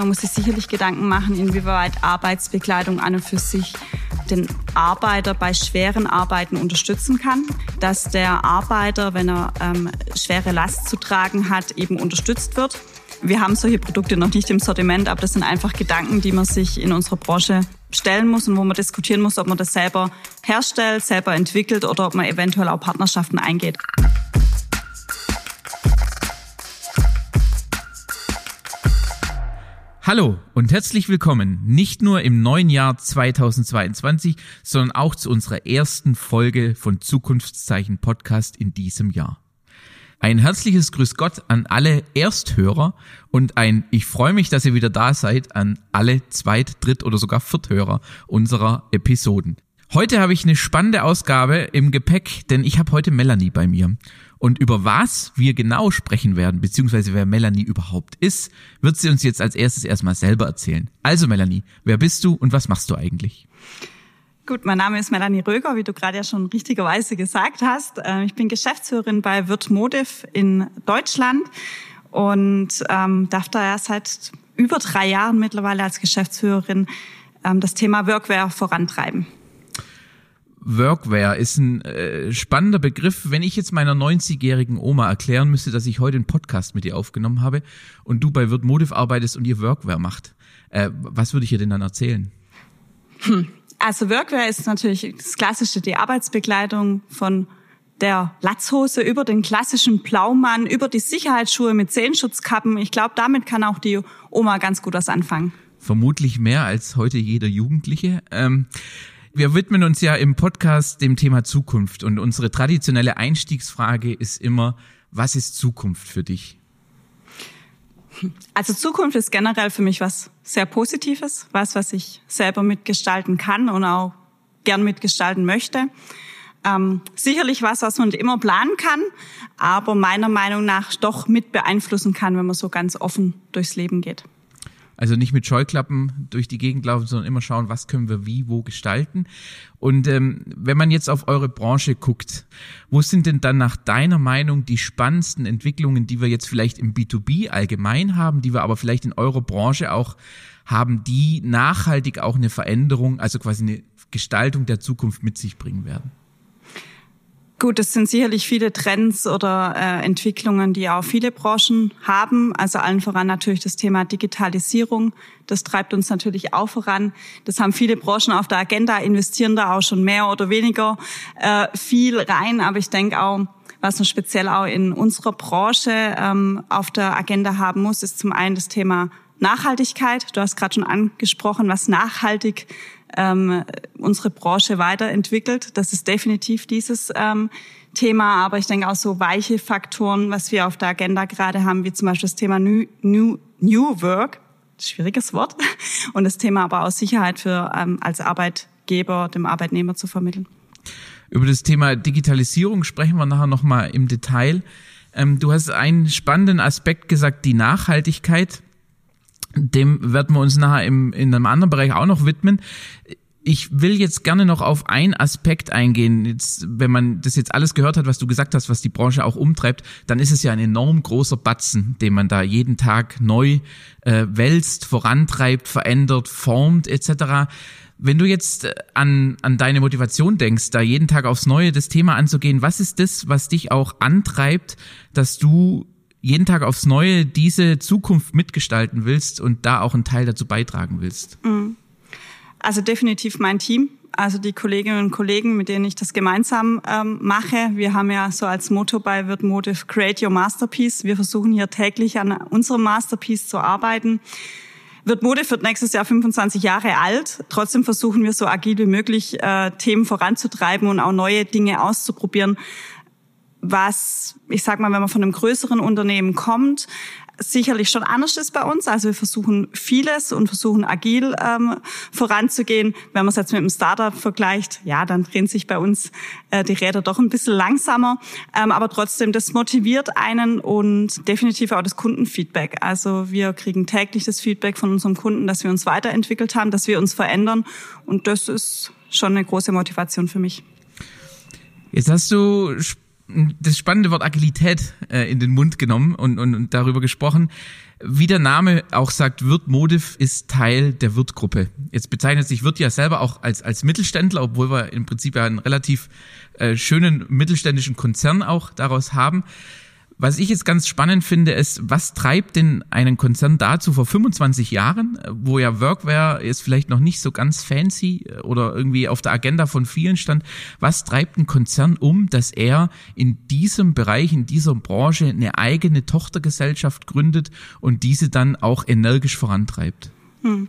Man muss sich sicherlich Gedanken machen, inwieweit Arbeitsbekleidung an und für sich den Arbeiter bei schweren Arbeiten unterstützen kann, dass der Arbeiter, wenn er ähm, schwere Last zu tragen hat, eben unterstützt wird. Wir haben solche Produkte noch nicht im Sortiment, aber das sind einfach Gedanken, die man sich in unserer Branche stellen muss und wo man diskutieren muss, ob man das selber herstellt, selber entwickelt oder ob man eventuell auch Partnerschaften eingeht. Hallo und herzlich willkommen, nicht nur im neuen Jahr 2022, sondern auch zu unserer ersten Folge von Zukunftszeichen Podcast in diesem Jahr. Ein herzliches Grüß Gott an alle Ersthörer und ein Ich freue mich, dass ihr wieder da seid an alle Zweit-, Dritt- oder sogar Vierthörer unserer Episoden. Heute habe ich eine spannende Ausgabe im Gepäck, denn ich habe heute Melanie bei mir. Und über was wir genau sprechen werden, beziehungsweise wer Melanie überhaupt ist, wird sie uns jetzt als erstes erstmal selber erzählen. Also Melanie, wer bist du und was machst du eigentlich? Gut, mein Name ist Melanie Röger, wie du gerade ja schon richtigerweise gesagt hast. Ähm, ich bin Geschäftsführerin bei Wirtmotiv in Deutschland und ähm, darf da ja seit über drei Jahren mittlerweile als Geschäftsführerin ähm, das Thema Workwear vorantreiben. Workwear ist ein äh, spannender Begriff. Wenn ich jetzt meiner 90-jährigen Oma erklären müsste, dass ich heute einen Podcast mit ihr aufgenommen habe und du bei Wirt Motiv arbeitest und ihr Workwear macht, äh, was würde ich ihr denn dann erzählen? Hm. Also Workwear ist natürlich das klassische, die Arbeitsbekleidung von der Latzhose über den klassischen Blaumann, über die Sicherheitsschuhe mit Zehenschutzkappen. Ich glaube, damit kann auch die Oma ganz gut was anfangen. Vermutlich mehr als heute jeder Jugendliche. Ähm, wir widmen uns ja im Podcast dem Thema Zukunft und unsere traditionelle Einstiegsfrage ist immer, was ist Zukunft für dich? Also Zukunft ist generell für mich was sehr Positives, was, was ich selber mitgestalten kann und auch gern mitgestalten möchte. Ähm, sicherlich was, was man immer planen kann, aber meiner Meinung nach doch mit beeinflussen kann, wenn man so ganz offen durchs Leben geht. Also nicht mit Scheuklappen durch die Gegend laufen, sondern immer schauen, was können wir wie, wo gestalten. Und ähm, wenn man jetzt auf eure Branche guckt, wo sind denn dann nach deiner Meinung die spannendsten Entwicklungen, die wir jetzt vielleicht im B2B allgemein haben, die wir aber vielleicht in eurer Branche auch haben, die nachhaltig auch eine Veränderung, also quasi eine Gestaltung der Zukunft mit sich bringen werden? Gut, es sind sicherlich viele Trends oder äh, Entwicklungen, die auch viele Branchen haben. Also allen voran natürlich das Thema Digitalisierung. Das treibt uns natürlich auch voran. Das haben viele Branchen auf der Agenda, investieren da auch schon mehr oder weniger äh, viel rein. Aber ich denke auch, was man speziell auch in unserer Branche ähm, auf der Agenda haben muss, ist zum einen das Thema Nachhaltigkeit. Du hast gerade schon angesprochen, was nachhaltig ähm, unsere Branche weiterentwickelt. Das ist definitiv dieses ähm, Thema, aber ich denke auch so weiche Faktoren, was wir auf der Agenda gerade haben, wie zum Beispiel das Thema New, New, New Work, schwieriges Wort, und das Thema aber auch Sicherheit für ähm, als Arbeitgeber dem Arbeitnehmer zu vermitteln. Über das Thema Digitalisierung sprechen wir nachher nochmal im Detail. Ähm, du hast einen spannenden Aspekt gesagt, die Nachhaltigkeit. Dem werden wir uns nachher im, in einem anderen Bereich auch noch widmen. Ich will jetzt gerne noch auf einen Aspekt eingehen. Jetzt, wenn man das jetzt alles gehört hat, was du gesagt hast, was die Branche auch umtreibt, dann ist es ja ein enorm großer Batzen, den man da jeden Tag neu äh, wälzt, vorantreibt, verändert, formt etc. Wenn du jetzt äh, an, an deine Motivation denkst, da jeden Tag aufs Neue das Thema anzugehen, was ist das, was dich auch antreibt, dass du jeden Tag aufs Neue diese Zukunft mitgestalten willst und da auch einen Teil dazu beitragen willst? Mhm. Also definitiv mein Team. Also die Kolleginnen und Kollegen, mit denen ich das gemeinsam ähm, mache. Wir haben ja so als Motto bei Wirtmotiv Create Your Masterpiece. Wir versuchen hier täglich an unserem Masterpiece zu arbeiten. Wirtmotiv wird nächstes Jahr 25 Jahre alt. Trotzdem versuchen wir so agil wie möglich äh, Themen voranzutreiben und auch neue Dinge auszuprobieren was, ich sag mal, wenn man von einem größeren Unternehmen kommt, sicherlich schon anders ist bei uns. Also wir versuchen vieles und versuchen agil ähm, voranzugehen. Wenn man es jetzt mit einem Startup vergleicht, ja, dann drehen sich bei uns äh, die Räder doch ein bisschen langsamer. Ähm, aber trotzdem, das motiviert einen und definitiv auch das Kundenfeedback. Also wir kriegen täglich das Feedback von unserem Kunden, dass wir uns weiterentwickelt haben, dass wir uns verändern. Und das ist schon eine große Motivation für mich. Jetzt hast du das spannende Wort Agilität äh, in den Mund genommen und, und, und darüber gesprochen. Wie der Name auch sagt, Wirt Modif ist Teil der Wirt-Gruppe. Jetzt bezeichnet sich Wirt ja selber auch als, als Mittelständler, obwohl wir im Prinzip ja einen relativ äh, schönen mittelständischen Konzern auch daraus haben. Was ich jetzt ganz spannend finde, ist, was treibt denn einen Konzern dazu vor 25 Jahren, wo ja Workware jetzt vielleicht noch nicht so ganz fancy äh, oder irgendwie auf der Agenda von vielen stand, was treibt ein Konzern um, dass er in diesem Bereich, in dieser Branche eine eigene Tochtergesellschaft gründet und diese dann auch energisch vorantreibt? Hm.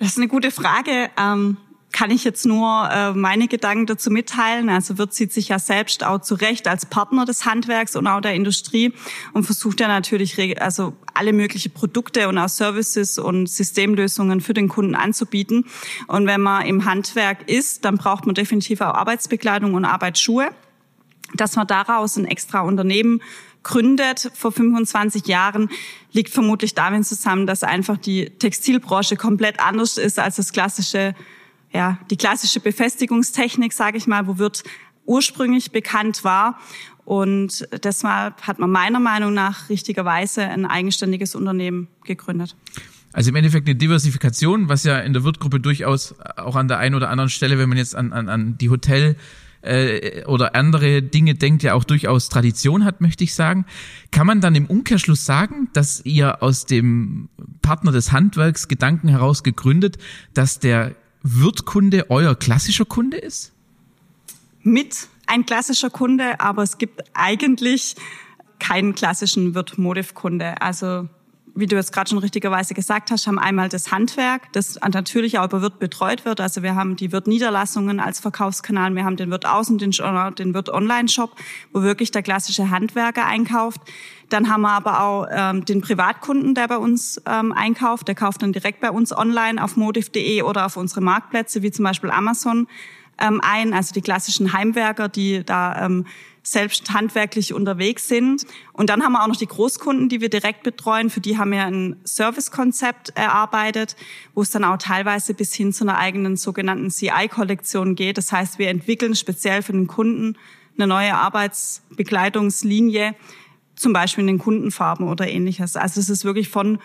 Das ist eine gute Frage. Ähm kann ich jetzt nur äh, meine Gedanken dazu mitteilen. Also Wirt zieht sich ja selbst auch zurecht als Partner des Handwerks und auch der Industrie und versucht ja natürlich also alle mögliche Produkte und auch Services und Systemlösungen für den Kunden anzubieten. Und wenn man im Handwerk ist, dann braucht man definitiv auch Arbeitsbekleidung und Arbeitsschuhe. Dass man daraus ein extra Unternehmen gründet vor 25 Jahren, liegt vermutlich damit zusammen, dass einfach die Textilbranche komplett anders ist als das klassische ja, die klassische Befestigungstechnik, sage ich mal, wo wird ursprünglich bekannt war. Und deshalb hat man meiner Meinung nach richtigerweise ein eigenständiges Unternehmen gegründet. Also im Endeffekt eine Diversifikation, was ja in der Wirtgruppe durchaus auch an der einen oder anderen Stelle, wenn man jetzt an, an, an die Hotel äh, oder andere Dinge denkt, ja auch durchaus Tradition hat, möchte ich sagen. Kann man dann im Umkehrschluss sagen, dass ihr aus dem Partner des Handwerks Gedanken heraus gegründet, dass der Wirtkunde euer klassischer Kunde ist? Mit ein klassischer Kunde, aber es gibt eigentlich keinen klassischen Wirt-Motiv-Kunde. Also wie du jetzt gerade schon richtigerweise gesagt hast, haben einmal das Handwerk, das natürlich auch über Wirt betreut wird. Also wir haben die Wirt-Niederlassungen als Verkaufskanal, wir haben den oder den Wirt-Online-Shop, wo wirklich der klassische Handwerker einkauft. Dann haben wir aber auch ähm, den Privatkunden, der bei uns ähm, einkauft. Der kauft dann direkt bei uns online auf motiv.de oder auf unsere Marktplätze, wie zum Beispiel Amazon, ähm, ein. Also die klassischen Heimwerker, die da ähm, selbst handwerklich unterwegs sind. Und dann haben wir auch noch die Großkunden, die wir direkt betreuen. Für die haben wir ein Servicekonzept erarbeitet, wo es dann auch teilweise bis hin zu einer eigenen sogenannten CI-Kollektion geht. Das heißt, wir entwickeln speziell für den Kunden eine neue Arbeitsbegleitungslinie, zum Beispiel in den Kundenfarben oder ähnliches. Also es ist wirklich von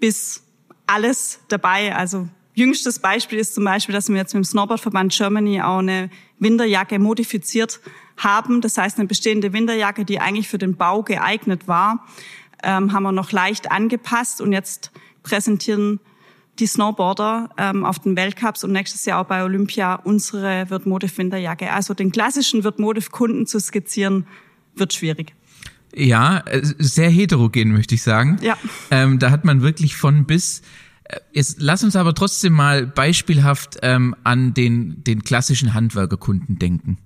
bis alles dabei. Also jüngstes Beispiel ist zum Beispiel, dass wir jetzt mit dem Snowboardverband Germany auch eine Winterjacke modifiziert haben. Das heißt, eine bestehende Winterjacke, die eigentlich für den Bau geeignet war, ähm, haben wir noch leicht angepasst und jetzt präsentieren die Snowboarder ähm, auf den Weltcups und nächstes Jahr auch bei Olympia unsere Wirtmotiv Winterjacke. Also den klassischen Wirtmotiv Kunden zu skizzieren, wird schwierig. Ja, äh, sehr heterogen, möchte ich sagen. Ja. Ähm, da hat man wirklich von bis. Äh, jetzt lass uns aber trotzdem mal beispielhaft ähm, an den, den klassischen Handwerkerkunden denken.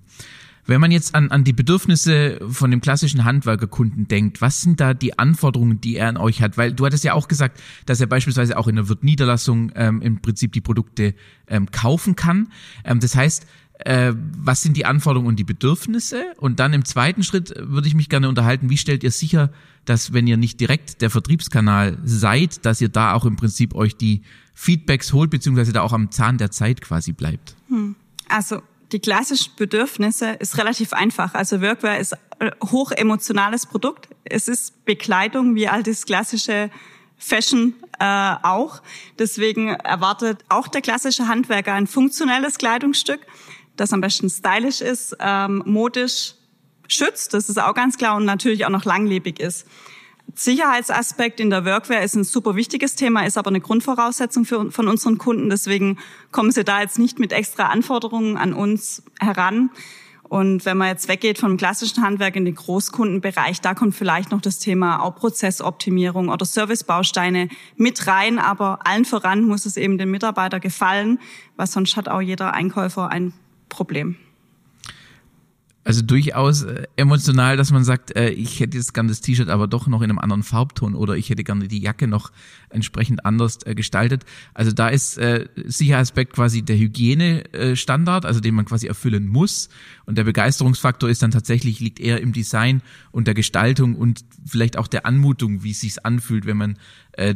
Wenn man jetzt an, an die Bedürfnisse von dem klassischen Handwerkerkunden denkt, was sind da die Anforderungen, die er an euch hat? Weil du hattest ja auch gesagt, dass er beispielsweise auch in der Wirt-Niederlassung ähm, im Prinzip die Produkte ähm, kaufen kann. Ähm, das heißt, äh, was sind die Anforderungen und die Bedürfnisse? Und dann im zweiten Schritt würde ich mich gerne unterhalten, wie stellt ihr sicher, dass wenn ihr nicht direkt der Vertriebskanal seid, dass ihr da auch im Prinzip euch die Feedbacks holt, beziehungsweise da auch am Zahn der Zeit quasi bleibt? Hm. Also die klassischen Bedürfnisse ist relativ einfach. Also Workwear ist ein hoch emotionales Produkt. Es ist Bekleidung, wie all das klassische Fashion äh, auch. Deswegen erwartet auch der klassische Handwerker ein funktionelles Kleidungsstück, das am besten stylisch ist, ähm, modisch schützt, das ist auch ganz klar und natürlich auch noch langlebig ist. Sicherheitsaspekt in der Workwear ist ein super wichtiges Thema, ist aber eine Grundvoraussetzung für, von unseren Kunden. Deswegen kommen sie da jetzt nicht mit extra Anforderungen an uns heran. Und wenn man jetzt weggeht vom klassischen Handwerk in den Großkundenbereich, da kommt vielleicht noch das Thema auch Prozessoptimierung oder Servicebausteine mit rein. Aber allen voran muss es eben dem Mitarbeiter gefallen, weil sonst hat auch jeder Einkäufer ein Problem also durchaus äh, emotional, dass man sagt, äh, ich hätte jetzt gerne das T-Shirt aber doch noch in einem anderen Farbton oder ich hätte gerne die Jacke noch entsprechend anders äh, gestaltet. Also da ist äh, Sicherheitsaspekt quasi der Hygienestandard, also den man quasi erfüllen muss. Und der Begeisterungsfaktor ist dann tatsächlich, liegt eher im Design und der Gestaltung und vielleicht auch der Anmutung, wie es sich anfühlt, wenn man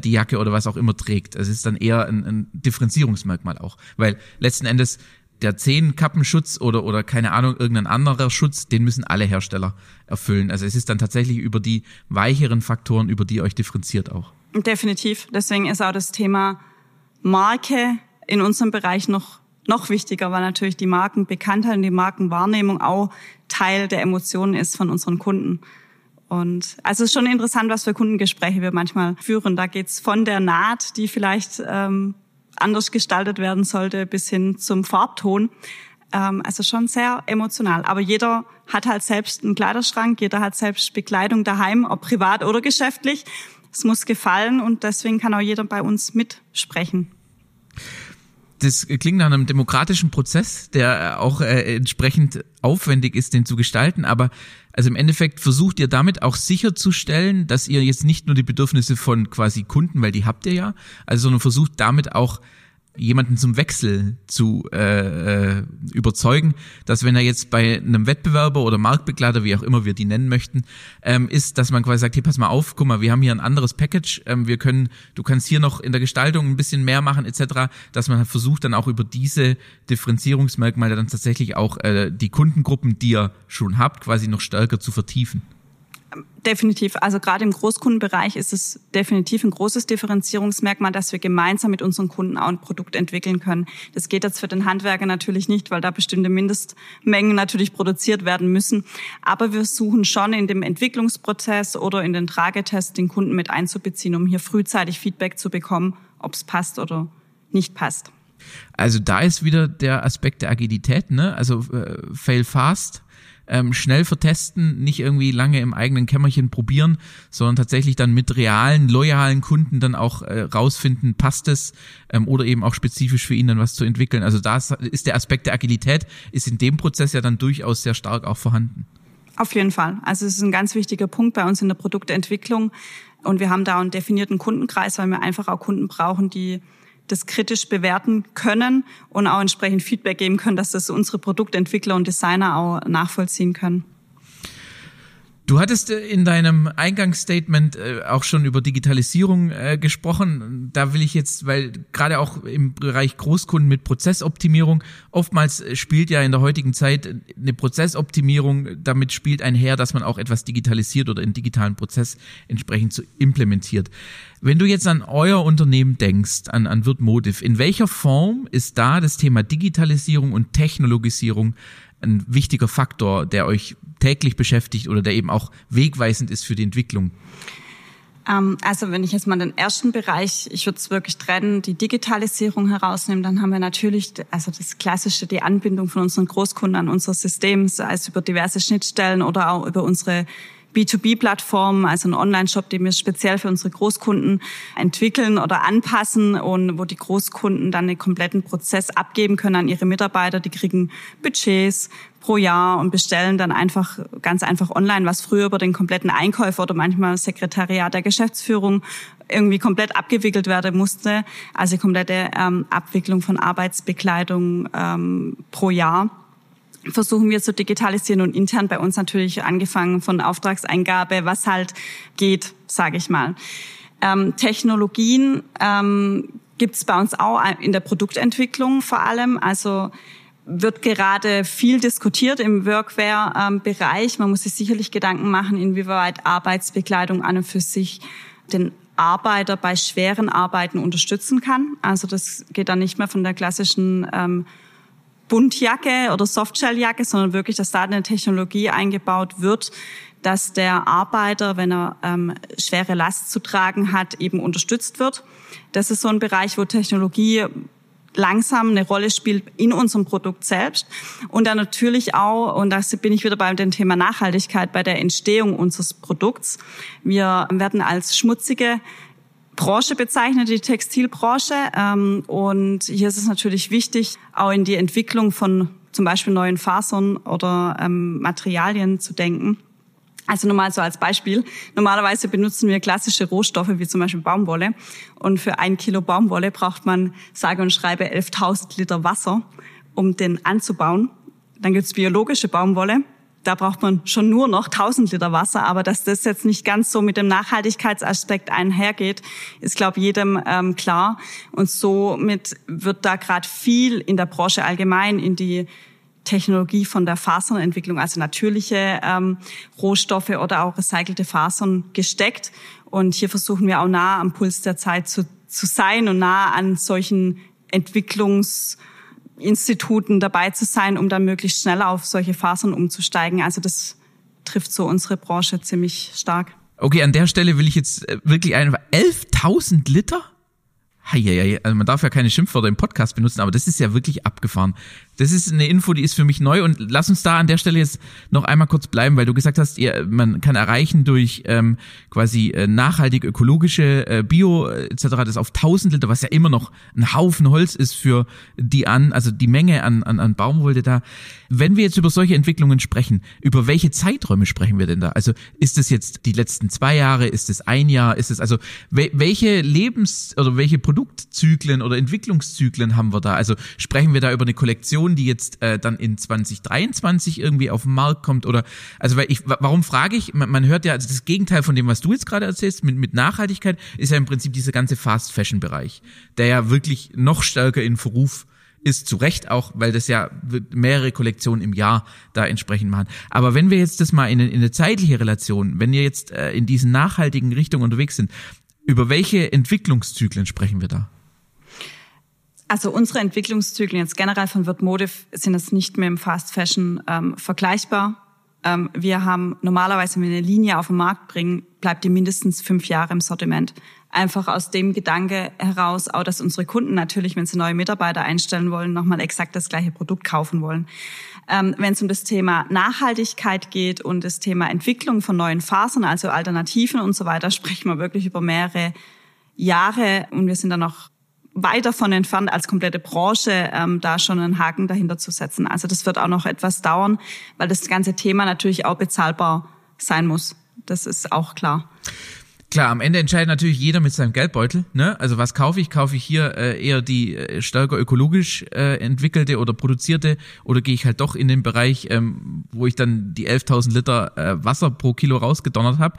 die Jacke oder was auch immer trägt. Es ist dann eher ein, ein Differenzierungsmerkmal auch. Weil letzten Endes der Zehnkappenschutz oder, oder keine Ahnung, irgendein anderer Schutz, den müssen alle Hersteller erfüllen. Also es ist dann tatsächlich über die weicheren Faktoren, über die euch differenziert auch. Definitiv. Deswegen ist auch das Thema Marke in unserem Bereich noch noch wichtiger, weil natürlich die Markenbekanntheit und die Markenwahrnehmung auch Teil der Emotionen ist von unseren Kunden. Und also es ist schon interessant, was für Kundengespräche wir manchmal führen. Da geht's von der Naht, die vielleicht ähm, anders gestaltet werden sollte, bis hin zum Farbton. Ähm, also schon sehr emotional. Aber jeder hat halt selbst einen Kleiderschrank, jeder hat selbst Bekleidung daheim, ob privat oder geschäftlich. Es muss gefallen und deswegen kann auch jeder bei uns mitsprechen das klingt nach einem demokratischen Prozess, der auch äh, entsprechend aufwendig ist, den zu gestalten. Aber also im Endeffekt versucht ihr damit auch sicherzustellen, dass ihr jetzt nicht nur die Bedürfnisse von quasi Kunden, weil die habt ihr ja, also sondern versucht damit auch jemanden zum Wechsel zu äh, äh, überzeugen, dass wenn er jetzt bei einem Wettbewerber oder Marktbegleiter, wie auch immer wir die nennen möchten, ähm, ist, dass man quasi sagt, hey, pass mal auf, guck mal, wir haben hier ein anderes Package, ähm, wir können, du kannst hier noch in der Gestaltung ein bisschen mehr machen, etc., dass man versucht, dann auch über diese Differenzierungsmerkmale dann tatsächlich auch äh, die Kundengruppen, die ihr schon habt, quasi noch stärker zu vertiefen. Definitiv. Also gerade im Großkundenbereich ist es definitiv ein großes Differenzierungsmerkmal, dass wir gemeinsam mit unseren Kunden auch ein Produkt entwickeln können. Das geht jetzt für den Handwerker natürlich nicht, weil da bestimmte Mindestmengen natürlich produziert werden müssen. Aber wir suchen schon in dem Entwicklungsprozess oder in den Tragetest den Kunden mit einzubeziehen, um hier frühzeitig Feedback zu bekommen, ob es passt oder nicht passt. Also da ist wieder der Aspekt der Agilität, ne? Also äh, fail fast ähm, schnell vertesten, nicht irgendwie lange im eigenen Kämmerchen probieren, sondern tatsächlich dann mit realen, loyalen Kunden dann auch äh, rausfinden, passt es ähm, oder eben auch spezifisch für ihn dann was zu entwickeln. Also da ist der Aspekt der Agilität, ist in dem Prozess ja dann durchaus sehr stark auch vorhanden. Auf jeden Fall. Also es ist ein ganz wichtiger Punkt bei uns in der Produktentwicklung. Und wir haben da einen definierten Kundenkreis, weil wir einfach auch Kunden brauchen, die das kritisch bewerten können und auch entsprechend Feedback geben können, dass das unsere Produktentwickler und Designer auch nachvollziehen können. Du hattest äh, in deinem Eingangsstatement äh, auch schon über Digitalisierung äh, gesprochen. Da will ich jetzt, weil gerade auch im Bereich Großkunden mit Prozessoptimierung, oftmals spielt ja in der heutigen Zeit eine Prozessoptimierung, damit spielt einher, dass man auch etwas digitalisiert oder in digitalen Prozess entsprechend so implementiert. Wenn du jetzt an euer Unternehmen denkst, an, an Wirtmotiv, in welcher Form ist da das Thema Digitalisierung und Technologisierung ein wichtiger Faktor, der euch täglich beschäftigt oder der eben auch wegweisend ist für die Entwicklung? Ähm, also wenn ich jetzt mal den ersten Bereich, ich würde es wirklich trennen, die Digitalisierung herausnehmen, dann haben wir natürlich, also das Klassische, die Anbindung von unseren Großkunden an unser System, sei es über diverse Schnittstellen oder auch über unsere B2B-Plattform, also ein Online-Shop, den wir speziell für unsere Großkunden entwickeln oder anpassen und wo die Großkunden dann den kompletten Prozess abgeben können an ihre Mitarbeiter. Die kriegen Budgets pro Jahr und bestellen dann einfach ganz einfach online, was früher über den kompletten Einkäufer oder manchmal Sekretariat der Geschäftsführung irgendwie komplett abgewickelt werden musste. Also komplette ähm, Abwicklung von Arbeitsbekleidung ähm, pro Jahr versuchen wir zu digitalisieren und intern bei uns natürlich angefangen von Auftragseingabe, was halt geht, sage ich mal. Ähm, Technologien ähm, gibt es bei uns auch in der Produktentwicklung vor allem. Also wird gerade viel diskutiert im Workwear-Bereich. Man muss sich sicherlich Gedanken machen, inwieweit Arbeitsbekleidung an und für sich den Arbeiter bei schweren Arbeiten unterstützen kann. Also das geht dann nicht mehr von der klassischen ähm, Buntjacke oder Softshelljacke, sondern wirklich, dass da eine Technologie eingebaut wird, dass der Arbeiter, wenn er ähm, schwere Last zu tragen hat, eben unterstützt wird. Das ist so ein Bereich, wo Technologie langsam eine Rolle spielt in unserem Produkt selbst und dann natürlich auch, und da bin ich wieder bei dem Thema Nachhaltigkeit, bei der Entstehung unseres Produkts. Wir werden als schmutzige Branche bezeichnet, die Textilbranche. Ähm, und hier ist es natürlich wichtig, auch in die Entwicklung von zum Beispiel neuen Fasern oder ähm, Materialien zu denken. Also normal so als Beispiel. Normalerweise benutzen wir klassische Rohstoffe wie zum Beispiel Baumwolle. Und für ein Kilo Baumwolle braucht man, sage und schreibe, 11.000 Liter Wasser, um den anzubauen. Dann gibt's biologische Baumwolle da braucht man schon nur noch 1000 Liter Wasser. Aber dass das jetzt nicht ganz so mit dem Nachhaltigkeitsaspekt einhergeht, ist, glaube jedem ähm, klar. Und somit wird da gerade viel in der Branche allgemein in die Technologie von der Fasernentwicklung, also natürliche ähm, Rohstoffe oder auch recycelte Fasern gesteckt. Und hier versuchen wir auch nah am Puls der Zeit zu, zu sein und nah an solchen Entwicklungsinstituten dabei zu sein, um dann möglichst schnell auf solche Fasern umzusteigen. Also das trifft so unsere Branche ziemlich stark. Okay, an der Stelle will ich jetzt äh, wirklich einfach 11.000 Liter? Heieiei, also man darf ja keine Schimpfwörter im Podcast benutzen, aber das ist ja wirklich abgefahren. Das ist eine Info, die ist für mich neu und lass uns da an der Stelle jetzt noch einmal kurz bleiben, weil du gesagt hast, ihr, man kann erreichen durch ähm, quasi äh, nachhaltig ökologische äh, Bio äh, etc. das auf 1000 Liter, was ja immer noch ein Haufen Holz ist für die an, also die Menge an, an, an Baumwolle da. Wenn wir jetzt über solche Entwicklungen sprechen, über welche Zeiträume sprechen wir denn da? Also ist es jetzt die letzten zwei Jahre, ist es ein Jahr, ist es also we welche Lebens- oder welche Produktzyklen oder Entwicklungszyklen haben wir da? Also sprechen wir da über eine Kollektion Version, die jetzt äh, dann in 2023 irgendwie auf den Markt kommt oder also weil ich warum frage ich man, man hört ja also das Gegenteil von dem was du jetzt gerade erzählst mit mit Nachhaltigkeit ist ja im Prinzip dieser ganze Fast Fashion Bereich, der ja wirklich noch stärker in Verruf ist zu Recht auch, weil das ja mehrere Kollektionen im Jahr da entsprechend machen. Aber wenn wir jetzt das mal in, in eine zeitliche Relation, wenn wir jetzt äh, in diesen nachhaltigen Richtungen unterwegs sind, über welche Entwicklungszyklen sprechen wir da? Also unsere Entwicklungszyklen jetzt generell von Wirtmotiv sind jetzt nicht mehr im Fast Fashion ähm, vergleichbar. Ähm, wir haben normalerweise, wenn wir eine Linie auf den Markt bringen, bleibt die mindestens fünf Jahre im Sortiment. Einfach aus dem Gedanke heraus, auch dass unsere Kunden natürlich, wenn sie neue Mitarbeiter einstellen wollen, nochmal exakt das gleiche Produkt kaufen wollen. Ähm, wenn es um das Thema Nachhaltigkeit geht und das Thema Entwicklung von neuen Fasern, also Alternativen und so weiter, sprechen wir wirklich über mehrere Jahre und wir sind dann noch weit davon entfernt, als komplette Branche ähm, da schon einen Haken dahinter zu setzen. Also das wird auch noch etwas dauern, weil das ganze Thema natürlich auch bezahlbar sein muss. Das ist auch klar. Klar, am Ende entscheidet natürlich jeder mit seinem Geldbeutel. Ne? Also was kaufe ich? Kaufe ich hier äh, eher die äh, stärker ökologisch äh, entwickelte oder produzierte oder gehe ich halt doch in den Bereich, ähm, wo ich dann die 11.000 Liter äh, Wasser pro Kilo rausgedonnert habe?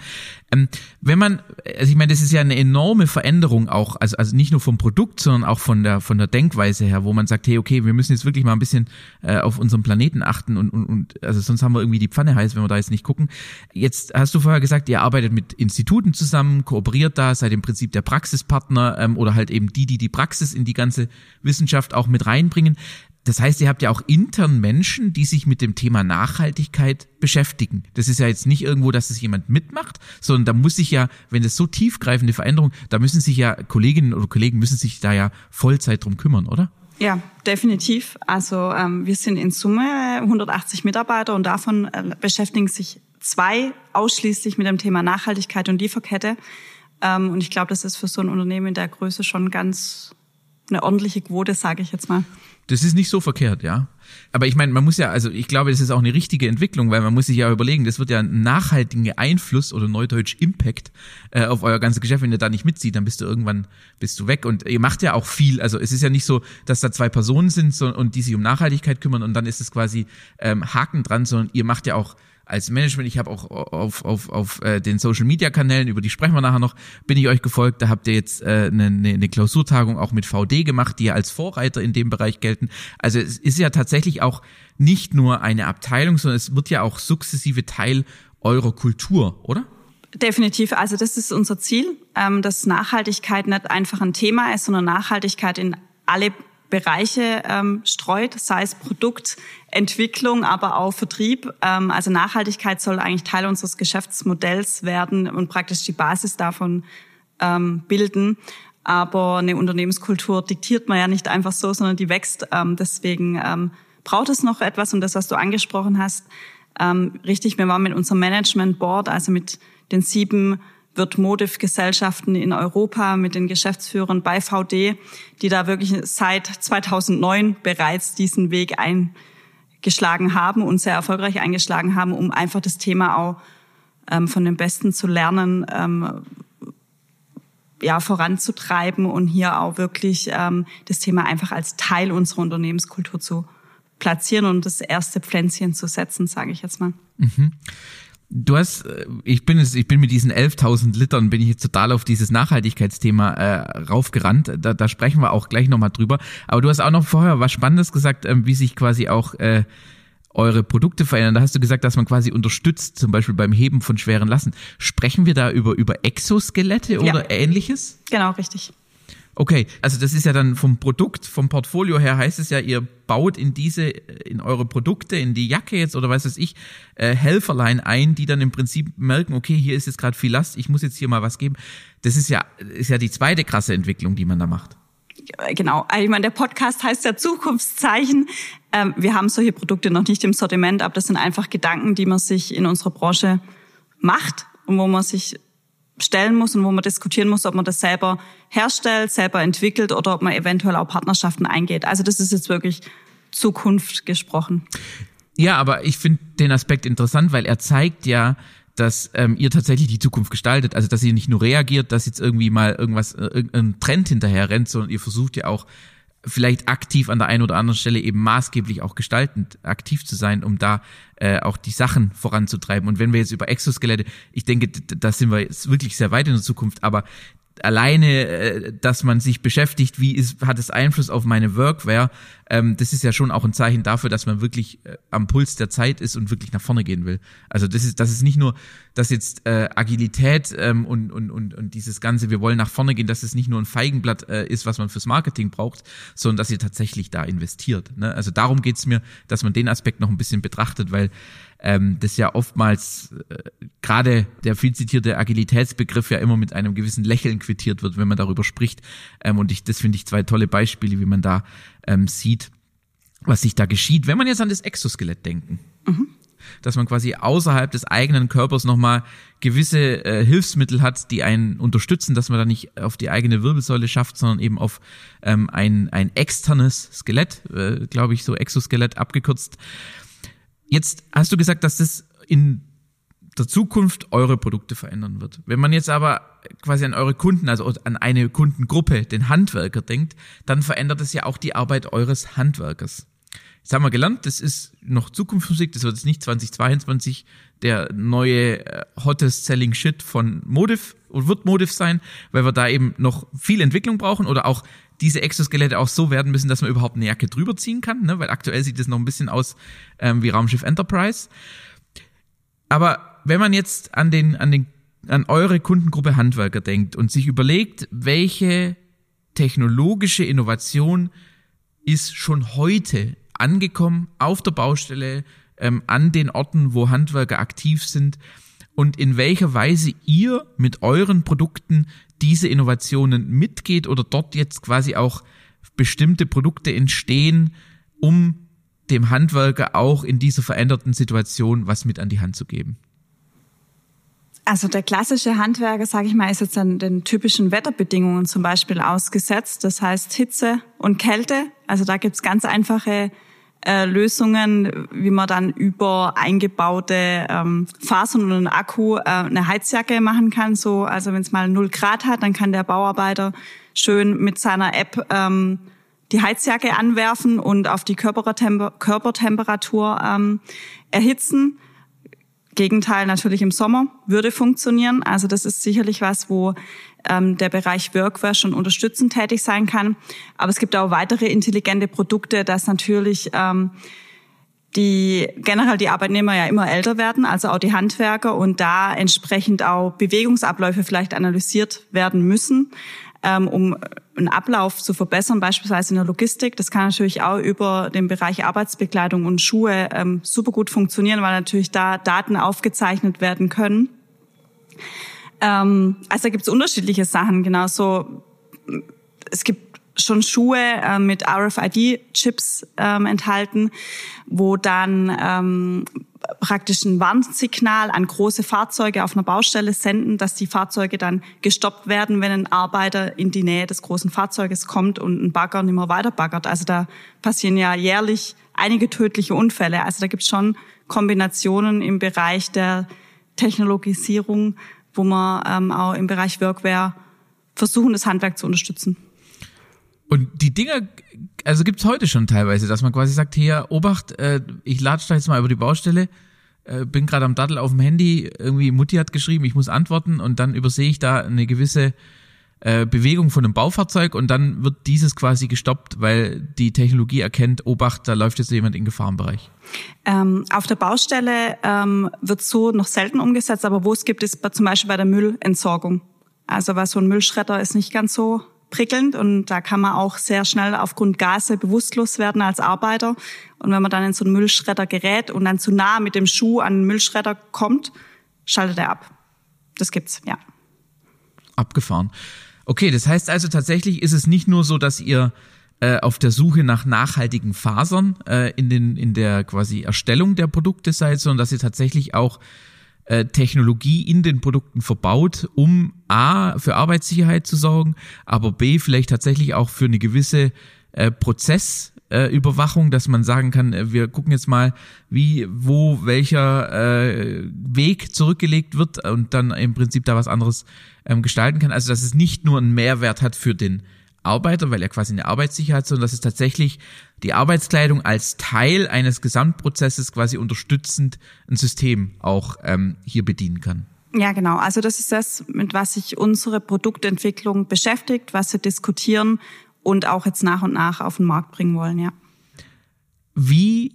Ähm, wenn man, also ich meine, das ist ja eine enorme Veränderung auch, also, also nicht nur vom Produkt, sondern auch von der von der Denkweise her, wo man sagt, hey, okay, wir müssen jetzt wirklich mal ein bisschen äh, auf unseren Planeten achten und, und, und also sonst haben wir irgendwie die Pfanne heiß, wenn wir da jetzt nicht gucken. Jetzt hast du vorher gesagt, ihr arbeitet mit Instituten zusammen zusammen, kooperiert da, seid im Prinzip der Praxispartner ähm, oder halt eben die, die die Praxis in die ganze Wissenschaft auch mit reinbringen. Das heißt, ihr habt ja auch intern Menschen, die sich mit dem Thema Nachhaltigkeit beschäftigen. Das ist ja jetzt nicht irgendwo, dass es jemand mitmacht, sondern da muss sich ja, wenn es so tiefgreifende Veränderungen, da müssen sich ja Kolleginnen oder Kollegen müssen sich da ja Vollzeit drum kümmern, oder? Ja, definitiv. Also ähm, wir sind in Summe 180 Mitarbeiter und davon äh, beschäftigen sich zwei ausschließlich mit dem Thema Nachhaltigkeit und Lieferkette. Ähm, und ich glaube, das ist für so ein Unternehmen in der Größe schon ganz eine ordentliche Quote, sage ich jetzt mal. Das ist nicht so verkehrt, ja. Aber ich meine, man muss ja, also ich glaube, das ist auch eine richtige Entwicklung, weil man muss sich ja überlegen, das wird ja einen nachhaltigen Einfluss oder neudeutsch Impact äh, auf euer ganzes Geschäft. Wenn ihr da nicht mitzieht, dann bist du irgendwann bist du weg. Und ihr macht ja auch viel. Also es ist ja nicht so, dass da zwei Personen sind so, und die sich um Nachhaltigkeit kümmern und dann ist es quasi ähm, Haken dran, sondern ihr macht ja auch als Management, ich habe auch auf, auf, auf äh, den Social Media Kanälen, über die sprechen wir nachher noch, bin ich euch gefolgt. Da habt ihr jetzt äh, eine, eine Klausurtagung auch mit VD gemacht, die ja als Vorreiter in dem Bereich gelten. Also es ist ja tatsächlich auch nicht nur eine Abteilung, sondern es wird ja auch sukzessive Teil eurer Kultur, oder? Definitiv. Also das ist unser Ziel, ähm, dass Nachhaltigkeit nicht einfach ein Thema ist, sondern Nachhaltigkeit in alle Bereiche ähm, streut, sei es Produktentwicklung, aber auch Vertrieb. Ähm, also Nachhaltigkeit soll eigentlich Teil unseres Geschäftsmodells werden und praktisch die Basis davon ähm, bilden. Aber eine Unternehmenskultur diktiert man ja nicht einfach so, sondern die wächst. Ähm, deswegen ähm, braucht es noch etwas und das, was du angesprochen hast, ähm, richtig, wir waren mit unserem Management Board, also mit den sieben wird Motiv-Gesellschaften in Europa mit den Geschäftsführern bei VD, die da wirklich seit 2009 bereits diesen Weg eingeschlagen haben und sehr erfolgreich eingeschlagen haben, um einfach das Thema auch ähm, von den Besten zu lernen, ähm, ja, voranzutreiben und hier auch wirklich ähm, das Thema einfach als Teil unserer Unternehmenskultur zu platzieren und das erste Pflänzchen zu setzen, sage ich jetzt mal. Mhm. Du hast, äh, ich bin es, ich bin mit diesen 11.000 Litern bin ich jetzt total auf dieses Nachhaltigkeitsthema äh, raufgerannt. Da, da sprechen wir auch gleich nochmal drüber. Aber du hast auch noch vorher was Spannendes gesagt, ähm, wie sich quasi auch äh, eure Produkte verändern. Da hast du gesagt, dass man quasi unterstützt, zum Beispiel beim Heben von schweren Lasten. Sprechen wir da über, über Exoskelette oder ja. ähnliches? Genau, richtig. Okay, also das ist ja dann vom Produkt, vom Portfolio her heißt es ja, ihr baut in diese, in eure Produkte, in die Jacke jetzt oder was weiß ich, äh, Helferlein ein, die dann im Prinzip merken, okay, hier ist jetzt gerade viel Last, ich muss jetzt hier mal was geben. Das ist ja, ist ja die zweite krasse Entwicklung, die man da macht. Genau, also ich meine, der Podcast heißt ja Zukunftszeichen. Ähm, wir haben solche Produkte noch nicht im Sortiment, aber das sind einfach Gedanken, die man sich in unserer Branche macht und wo man sich stellen muss und wo man diskutieren muss, ob man das selber herstellt, selber entwickelt oder ob man eventuell auch Partnerschaften eingeht. Also das ist jetzt wirklich Zukunft gesprochen. Ja, aber ich finde den Aspekt interessant, weil er zeigt ja, dass ähm, ihr tatsächlich die Zukunft gestaltet. Also dass ihr nicht nur reagiert, dass jetzt irgendwie mal irgendwas, äh, irgendein Trend hinterher rennt, sondern ihr versucht ja auch vielleicht aktiv an der einen oder anderen Stelle eben maßgeblich auch gestaltend aktiv zu sein, um da äh, auch die Sachen voranzutreiben. Und wenn wir jetzt über Exoskelette, ich denke, da sind wir jetzt wirklich sehr weit in der Zukunft, aber alleine, äh, dass man sich beschäftigt, wie ist, hat es Einfluss auf meine Workware, ähm, das ist ja schon auch ein Zeichen dafür, dass man wirklich äh, am Puls der Zeit ist und wirklich nach vorne gehen will. Also das ist, das ist nicht nur, dass jetzt äh, Agilität ähm, und, und, und, und dieses Ganze, wir wollen nach vorne gehen, dass es nicht nur ein Feigenblatt äh, ist, was man fürs Marketing braucht, sondern dass ihr tatsächlich da investiert. Ne? Also darum geht's mir, dass man den Aspekt noch ein bisschen betrachtet, weil ähm, das ja oftmals äh, gerade der viel zitierte Agilitätsbegriff ja immer mit einem gewissen Lächeln quittiert wird, wenn man darüber spricht. Ähm, und ich, das finde ich zwei tolle Beispiele, wie man da ähm, sieht, was sich da geschieht, wenn man jetzt an das Exoskelett denken. Mhm. Dass man quasi außerhalb des eigenen Körpers nochmal gewisse äh, Hilfsmittel hat, die einen unterstützen, dass man da nicht auf die eigene Wirbelsäule schafft, sondern eben auf ähm, ein, ein externes Skelett, äh, glaube ich, so Exoskelett abgekürzt. Jetzt hast du gesagt, dass das in der Zukunft eure Produkte verändern wird. Wenn man jetzt aber quasi an eure Kunden, also an eine Kundengruppe, den Handwerker denkt, dann verändert es ja auch die Arbeit eures Handwerkers. Jetzt haben wir gelernt, das ist noch Zukunftsmusik, das wird jetzt nicht 2022 der neue äh, hottest selling shit von Modif und wird Modif sein, weil wir da eben noch viel Entwicklung brauchen oder auch diese Exoskelette auch so werden müssen, dass man überhaupt eine Jacke drüber ziehen kann, ne? weil aktuell sieht es noch ein bisschen aus ähm, wie Raumschiff Enterprise. Aber wenn man jetzt an den, an den, an eure Kundengruppe Handwerker denkt und sich überlegt, welche technologische Innovation ist schon heute angekommen auf der Baustelle, ähm, an den Orten, wo Handwerker aktiv sind und in welcher Weise ihr mit euren Produkten diese Innovationen mitgeht oder dort jetzt quasi auch bestimmte Produkte entstehen, um dem Handwerker auch in dieser veränderten Situation was mit an die Hand zu geben? Also der klassische Handwerker, sage ich mal, ist jetzt an den typischen Wetterbedingungen zum Beispiel ausgesetzt. Das heißt Hitze und Kälte. Also da gibt's ganz einfache äh, Lösungen, wie man dann über eingebaute ähm, Fasern und einen Akku äh, eine Heizjacke machen kann. So, also wenn es mal null Grad hat, dann kann der Bauarbeiter schön mit seiner App ähm, die Heizjacke anwerfen und auf die Körpertemperatur ähm, erhitzen. Gegenteil natürlich im Sommer würde funktionieren. Also das ist sicherlich was, wo ähm, der Bereich Workwear schon unterstützend tätig sein kann. Aber es gibt auch weitere intelligente Produkte, dass natürlich ähm, die generell die Arbeitnehmer ja immer älter werden, also auch die Handwerker und da entsprechend auch Bewegungsabläufe vielleicht analysiert werden müssen ähm, um einen Ablauf zu verbessern, beispielsweise in der Logistik. Das kann natürlich auch über den Bereich Arbeitsbekleidung und Schuhe ähm, super gut funktionieren, weil natürlich da Daten aufgezeichnet werden können. Ähm, also da gibt es unterschiedliche Sachen. Genauso es gibt schon Schuhe äh, mit RFID-Chips ähm, enthalten, wo dann ähm, praktisch ein Warnsignal an große Fahrzeuge auf einer Baustelle senden, dass die Fahrzeuge dann gestoppt werden, wenn ein Arbeiter in die Nähe des großen Fahrzeuges kommt und ein Bagger nicht mehr weiter baggert. Also da passieren ja jährlich einige tödliche Unfälle. Also da gibt es schon Kombinationen im Bereich der Technologisierung, wo man ähm, auch im Bereich Workwear versuchen, das Handwerk zu unterstützen. Und die Dinger, also gibt's heute schon teilweise, dass man quasi sagt, hier, Obacht, äh, ich latsche da jetzt mal über die Baustelle, äh, bin gerade am Dattel auf dem Handy, irgendwie Mutti hat geschrieben, ich muss antworten und dann übersehe ich da eine gewisse äh, Bewegung von einem Baufahrzeug und dann wird dieses quasi gestoppt, weil die Technologie erkennt, Obacht, da läuft jetzt jemand in Gefahrenbereich. Ähm, auf der Baustelle ähm, wird so noch selten umgesetzt, aber wo es gibt, ist zum Beispiel bei der Müllentsorgung. Also weil so ein Müllschredder ist nicht ganz so prickelnd und da kann man auch sehr schnell aufgrund Gase bewusstlos werden als Arbeiter. Und wenn man dann in so einen Müllschredder gerät und dann zu nah mit dem Schuh an den Müllschredder kommt, schaltet er ab. Das gibt's, ja. Abgefahren. Okay, das heißt also tatsächlich ist es nicht nur so, dass ihr äh, auf der Suche nach nachhaltigen Fasern äh, in, den, in der quasi Erstellung der Produkte seid, sondern dass ihr tatsächlich auch äh, Technologie in den Produkten verbaut, um A für Arbeitssicherheit zu sorgen, aber B vielleicht tatsächlich auch für eine gewisse äh, Prozess äh, Überwachung, dass man sagen kann, äh, wir gucken jetzt mal, wie, wo, welcher äh, Weg zurückgelegt wird und dann im Prinzip da was anderes ähm, gestalten kann. Also dass es nicht nur einen Mehrwert hat für den Arbeiter, weil er quasi eine Arbeitssicherheit, sondern dass es tatsächlich die Arbeitskleidung als Teil eines Gesamtprozesses quasi unterstützend ein System auch ähm, hier bedienen kann. Ja, genau. Also das ist das, mit was sich unsere Produktentwicklung beschäftigt, was wir diskutieren und auch jetzt nach und nach auf den Markt bringen wollen, ja. Wie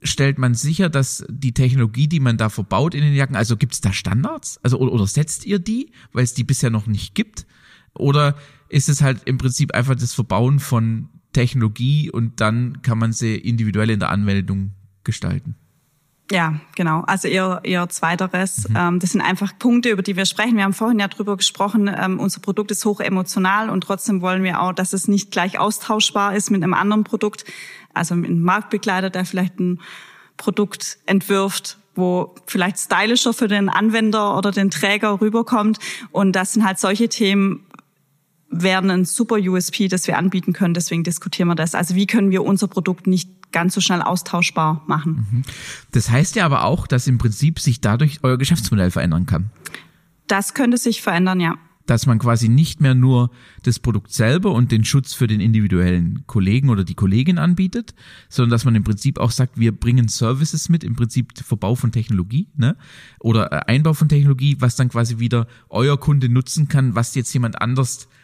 stellt man sicher, dass die Technologie, die man da verbaut in den Jacken, also gibt es da Standards? Also oder, oder setzt ihr die, weil es die bisher noch nicht gibt? Oder ist es halt im Prinzip einfach das Verbauen von Technologie und dann kann man sie individuell in der Anwendung gestalten? Ja, genau. Also eher, eher zweiteres. Mhm. Ähm, das sind einfach Punkte, über die wir sprechen. Wir haben vorhin ja drüber gesprochen, ähm, unser Produkt ist hoch emotional und trotzdem wollen wir auch, dass es nicht gleich austauschbar ist mit einem anderen Produkt. Also mit einem Marktbegleiter, der vielleicht ein Produkt entwirft, wo vielleicht stylischer für den Anwender oder den Träger rüberkommt. Und das sind halt solche Themen, werden ein super USP, das wir anbieten können. Deswegen diskutieren wir das. Also wie können wir unser Produkt nicht ganz so schnell austauschbar machen? Mhm. Das heißt ja aber auch, dass im Prinzip sich dadurch euer Geschäftsmodell verändern kann. Das könnte sich verändern, ja. Dass man quasi nicht mehr nur das Produkt selber und den Schutz für den individuellen Kollegen oder die Kollegin anbietet, sondern dass man im Prinzip auch sagt, wir bringen Services mit, im Prinzip Verbau von Technologie, ne? Oder äh, Einbau von Technologie, was dann quasi wieder euer Kunde nutzen kann, was jetzt jemand anders äh,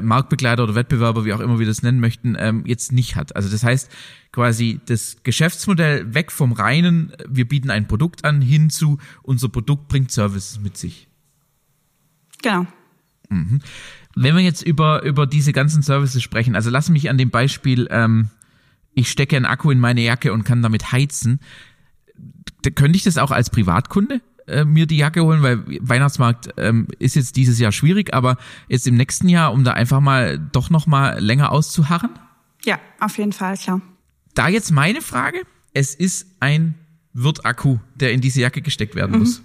Marktbegleiter oder Wettbewerber, wie auch immer wir das nennen möchten, ähm, jetzt nicht hat. Also das heißt quasi das Geschäftsmodell weg vom reinen, wir bieten ein Produkt an, hin zu unser Produkt bringt Services mit sich. Genau. Mhm. Wenn wir jetzt über, über diese ganzen Services sprechen, also lass mich an dem Beispiel, ähm, ich stecke einen Akku in meine Jacke und kann damit heizen. Da könnte ich das auch als Privatkunde äh, mir die Jacke holen, weil Weihnachtsmarkt ähm, ist jetzt dieses Jahr schwierig, aber jetzt im nächsten Jahr, um da einfach mal doch noch mal länger auszuharren? Ja, auf jeden Fall, klar. Da jetzt meine Frage, es ist ein Wirt-Akku, der in diese Jacke gesteckt werden mhm. muss.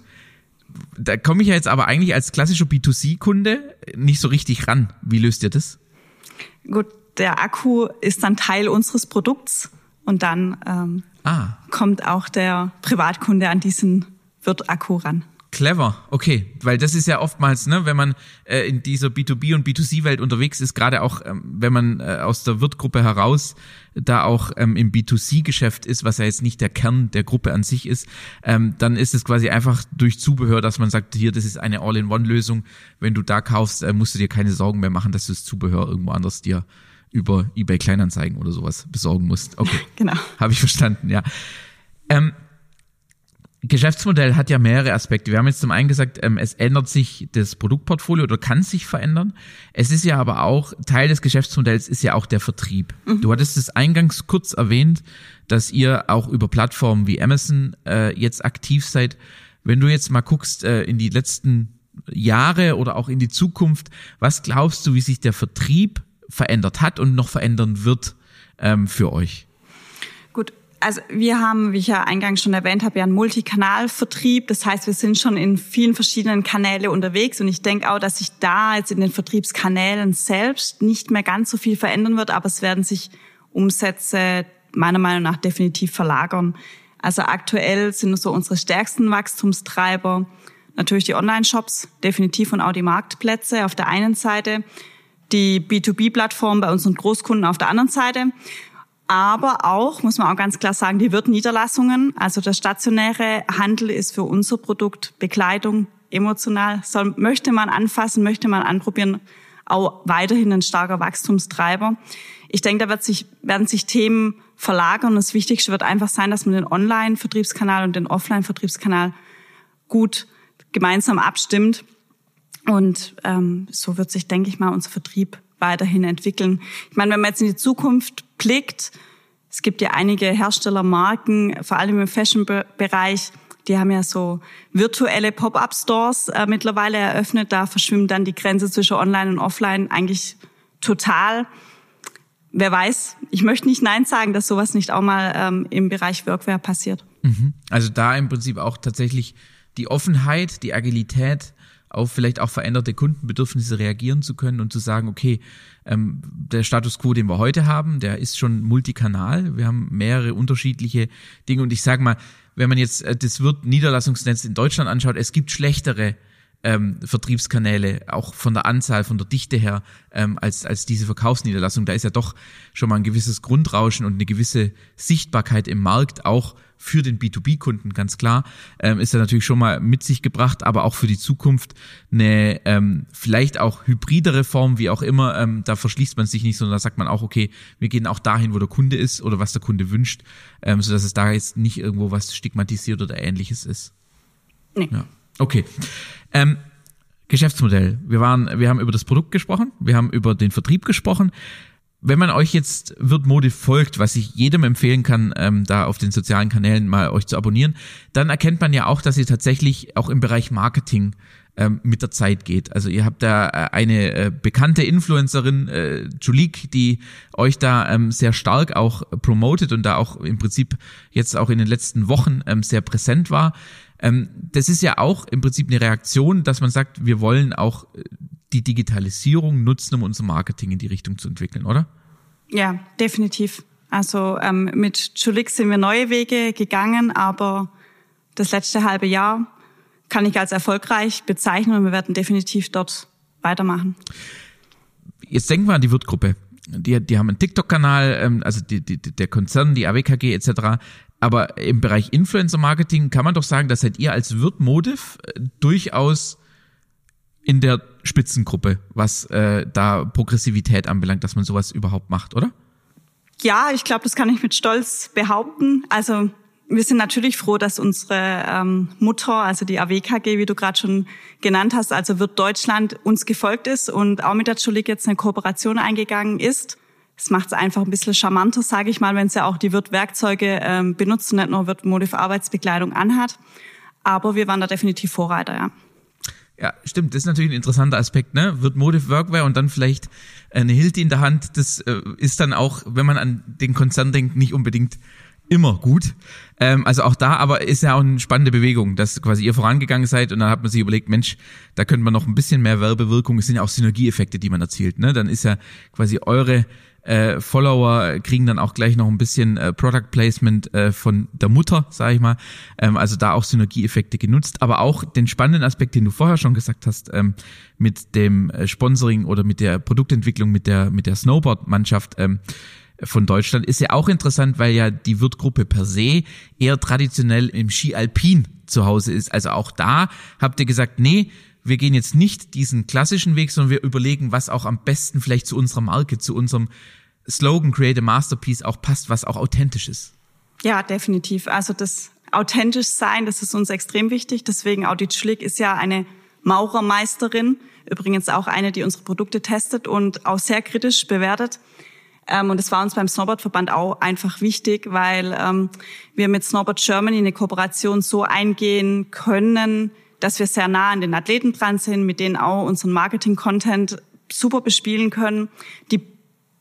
Da komme ich ja jetzt aber eigentlich als klassischer B2C-Kunde nicht so richtig ran. Wie löst ihr das? Gut, der Akku ist dann Teil unseres Produkts und dann ähm, ah. kommt auch der Privatkunde an diesen wird Akku ran. Clever, okay, weil das ist ja oftmals, ne, wenn man äh, in dieser B2B und B2C-Welt unterwegs ist, gerade auch, ähm, wenn man äh, aus der Wirtgruppe heraus da auch ähm, im B2C-Geschäft ist, was ja jetzt nicht der Kern der Gruppe an sich ist, ähm, dann ist es quasi einfach durch Zubehör, dass man sagt, hier, das ist eine All-in-One-Lösung. Wenn du da kaufst, äh, musst du dir keine Sorgen mehr machen, dass du das Zubehör irgendwo anders dir über eBay Kleinanzeigen oder sowas besorgen musst. Okay, genau, habe ich verstanden, ja. Ähm, Geschäftsmodell hat ja mehrere Aspekte. Wir haben jetzt zum einen gesagt, ähm, es ändert sich das Produktportfolio oder kann sich verändern. Es ist ja aber auch, Teil des Geschäftsmodells ist ja auch der Vertrieb. Mhm. Du hattest es eingangs kurz erwähnt, dass ihr auch über Plattformen wie Amazon äh, jetzt aktiv seid. Wenn du jetzt mal guckst äh, in die letzten Jahre oder auch in die Zukunft, was glaubst du, wie sich der Vertrieb verändert hat und noch verändern wird ähm, für euch? Also wir haben, wie ich ja eingangs schon erwähnt habe, ja einen Multikanalvertrieb. Das heißt, wir sind schon in vielen verschiedenen Kanäle unterwegs. Und ich denke auch, dass sich da jetzt in den Vertriebskanälen selbst nicht mehr ganz so viel verändern wird, aber es werden sich Umsätze meiner Meinung nach definitiv verlagern. Also aktuell sind so unsere stärksten Wachstumstreiber. Natürlich die Online-Shops, definitiv und auch die Marktplätze auf der einen Seite, die B2B-Plattform bei unseren Großkunden auf der anderen Seite aber auch, muss man auch ganz klar sagen, die Wirtniederlassungen. Also der stationäre Handel ist für unser Produkt Bekleidung emotional. Soll, möchte man anfassen, möchte man anprobieren, auch weiterhin ein starker Wachstumstreiber. Ich denke, da wird sich, werden sich Themen verlagern. Das Wichtigste wird einfach sein, dass man den Online-Vertriebskanal und den Offline-Vertriebskanal gut gemeinsam abstimmt. Und ähm, so wird sich, denke ich mal, unser Vertrieb weiterhin entwickeln. Ich meine, wenn man jetzt in die Zukunft blickt, es gibt ja einige Herstellermarken, vor allem im Fashion-Bereich, die haben ja so virtuelle Pop-up-Stores äh, mittlerweile eröffnet. Da verschwimmt dann die Grenze zwischen Online und Offline eigentlich total. Wer weiß, ich möchte nicht Nein sagen, dass sowas nicht auch mal ähm, im Bereich Workwear passiert. Mhm. Also da im Prinzip auch tatsächlich die Offenheit, die Agilität auf vielleicht auch veränderte Kundenbedürfnisse reagieren zu können und zu sagen, okay, ähm, der Status quo, den wir heute haben, der ist schon multikanal. Wir haben mehrere unterschiedliche Dinge und ich sage mal, wenn man jetzt äh, das Wirt Niederlassungsnetz in Deutschland anschaut, es gibt schlechtere ähm, Vertriebskanäle, auch von der Anzahl, von der Dichte her, ähm, als, als diese Verkaufsniederlassung. Da ist ja doch schon mal ein gewisses Grundrauschen und eine gewisse Sichtbarkeit im Markt, auch für den B2B-Kunden, ganz klar, ähm, ist ja natürlich schon mal mit sich gebracht, aber auch für die Zukunft eine ähm, vielleicht auch hybridere Form, wie auch immer, ähm, da verschließt man sich nicht, sondern da sagt man auch, okay, wir gehen auch dahin, wo der Kunde ist oder was der Kunde wünscht, ähm, sodass es da jetzt nicht irgendwo was stigmatisiert oder ähnliches ist. Nee. Ja. Okay. Ähm, Geschäftsmodell. Wir waren, wir haben über das Produkt gesprochen, wir haben über den Vertrieb gesprochen. Wenn man euch jetzt wird Mode folgt, was ich jedem empfehlen kann, ähm, da auf den sozialen Kanälen mal euch zu abonnieren, dann erkennt man ja auch, dass ihr tatsächlich auch im Bereich Marketing ähm, mit der Zeit geht. Also ihr habt da äh, eine äh, bekannte Influencerin, äh, Julik, die euch da ähm, sehr stark auch promotet und da auch im Prinzip jetzt auch in den letzten Wochen ähm, sehr präsent war. Ähm, das ist ja auch im Prinzip eine Reaktion, dass man sagt, wir wollen auch äh, die Digitalisierung nutzen, um unser Marketing in die Richtung zu entwickeln, oder? Ja, definitiv. Also ähm, mit Julik sind wir neue Wege gegangen, aber das letzte halbe Jahr kann ich als erfolgreich bezeichnen und wir werden definitiv dort weitermachen. Jetzt denken wir an die Wirtgruppe. Die, die haben einen TikTok-Kanal, ähm, also die, die, der Konzern, die AWKG etc. Aber im Bereich Influencer-Marketing kann man doch sagen, dass seid ihr als Wirt-Motiv äh, durchaus in der Spitzengruppe, was äh, da Progressivität anbelangt, dass man sowas überhaupt macht, oder? Ja, ich glaube, das kann ich mit Stolz behaupten. Also wir sind natürlich froh, dass unsere ähm, Mutter, also die AWKG, wie du gerade schon genannt hast, also wird Deutschland uns gefolgt ist und auch mit der Julik jetzt eine Kooperation eingegangen ist. Es macht es einfach ein bisschen charmanter, sage ich mal, wenn sie ja auch die Wirt-Werkzeuge ähm, benutzt und nicht nur Wirt-Modif Arbeitsbekleidung anhat. Aber wir waren da definitiv Vorreiter, ja. Ja, stimmt. Das ist natürlich ein interessanter Aspekt, ne? Wird Motive Workwear und dann vielleicht eine Hilti in der Hand. Das äh, ist dann auch, wenn man an den Konzern denkt, nicht unbedingt immer gut. Ähm, also auch da, aber ist ja auch eine spannende Bewegung, dass quasi ihr vorangegangen seid und dann hat man sich überlegt, Mensch, da könnte man noch ein bisschen mehr Werbewirkung, es sind ja auch Synergieeffekte, die man erzielt. Ne? Dann ist ja quasi eure äh, Follower kriegen dann auch gleich noch ein bisschen äh, Product Placement äh, von der Mutter, sage ich mal. Ähm, also da auch Synergieeffekte genutzt, aber auch den spannenden Aspekt, den du vorher schon gesagt hast, ähm, mit dem äh, Sponsoring oder mit der Produktentwicklung mit der mit der Snowboard-Mannschaft. Ähm, von Deutschland ist ja auch interessant, weil ja die Wirtgruppe per se eher traditionell im Ski Alpin zu Hause ist. Also auch da habt ihr gesagt, nee, wir gehen jetzt nicht diesen klassischen Weg, sondern wir überlegen, was auch am besten vielleicht zu unserer Marke, zu unserem Slogan Create a Masterpiece auch passt, was auch authentisch ist. Ja, definitiv. Also das authentisch sein, das ist uns extrem wichtig. Deswegen Audit Schlick ist ja eine Maurermeisterin, übrigens auch eine, die unsere Produkte testet und auch sehr kritisch bewertet. Ähm, und das war uns beim Snowboard-Verband auch einfach wichtig, weil ähm, wir mit Snowboard Germany eine Kooperation so eingehen können, dass wir sehr nah an den Athleten dran sind, mit denen auch unseren Marketing-Content super bespielen können, die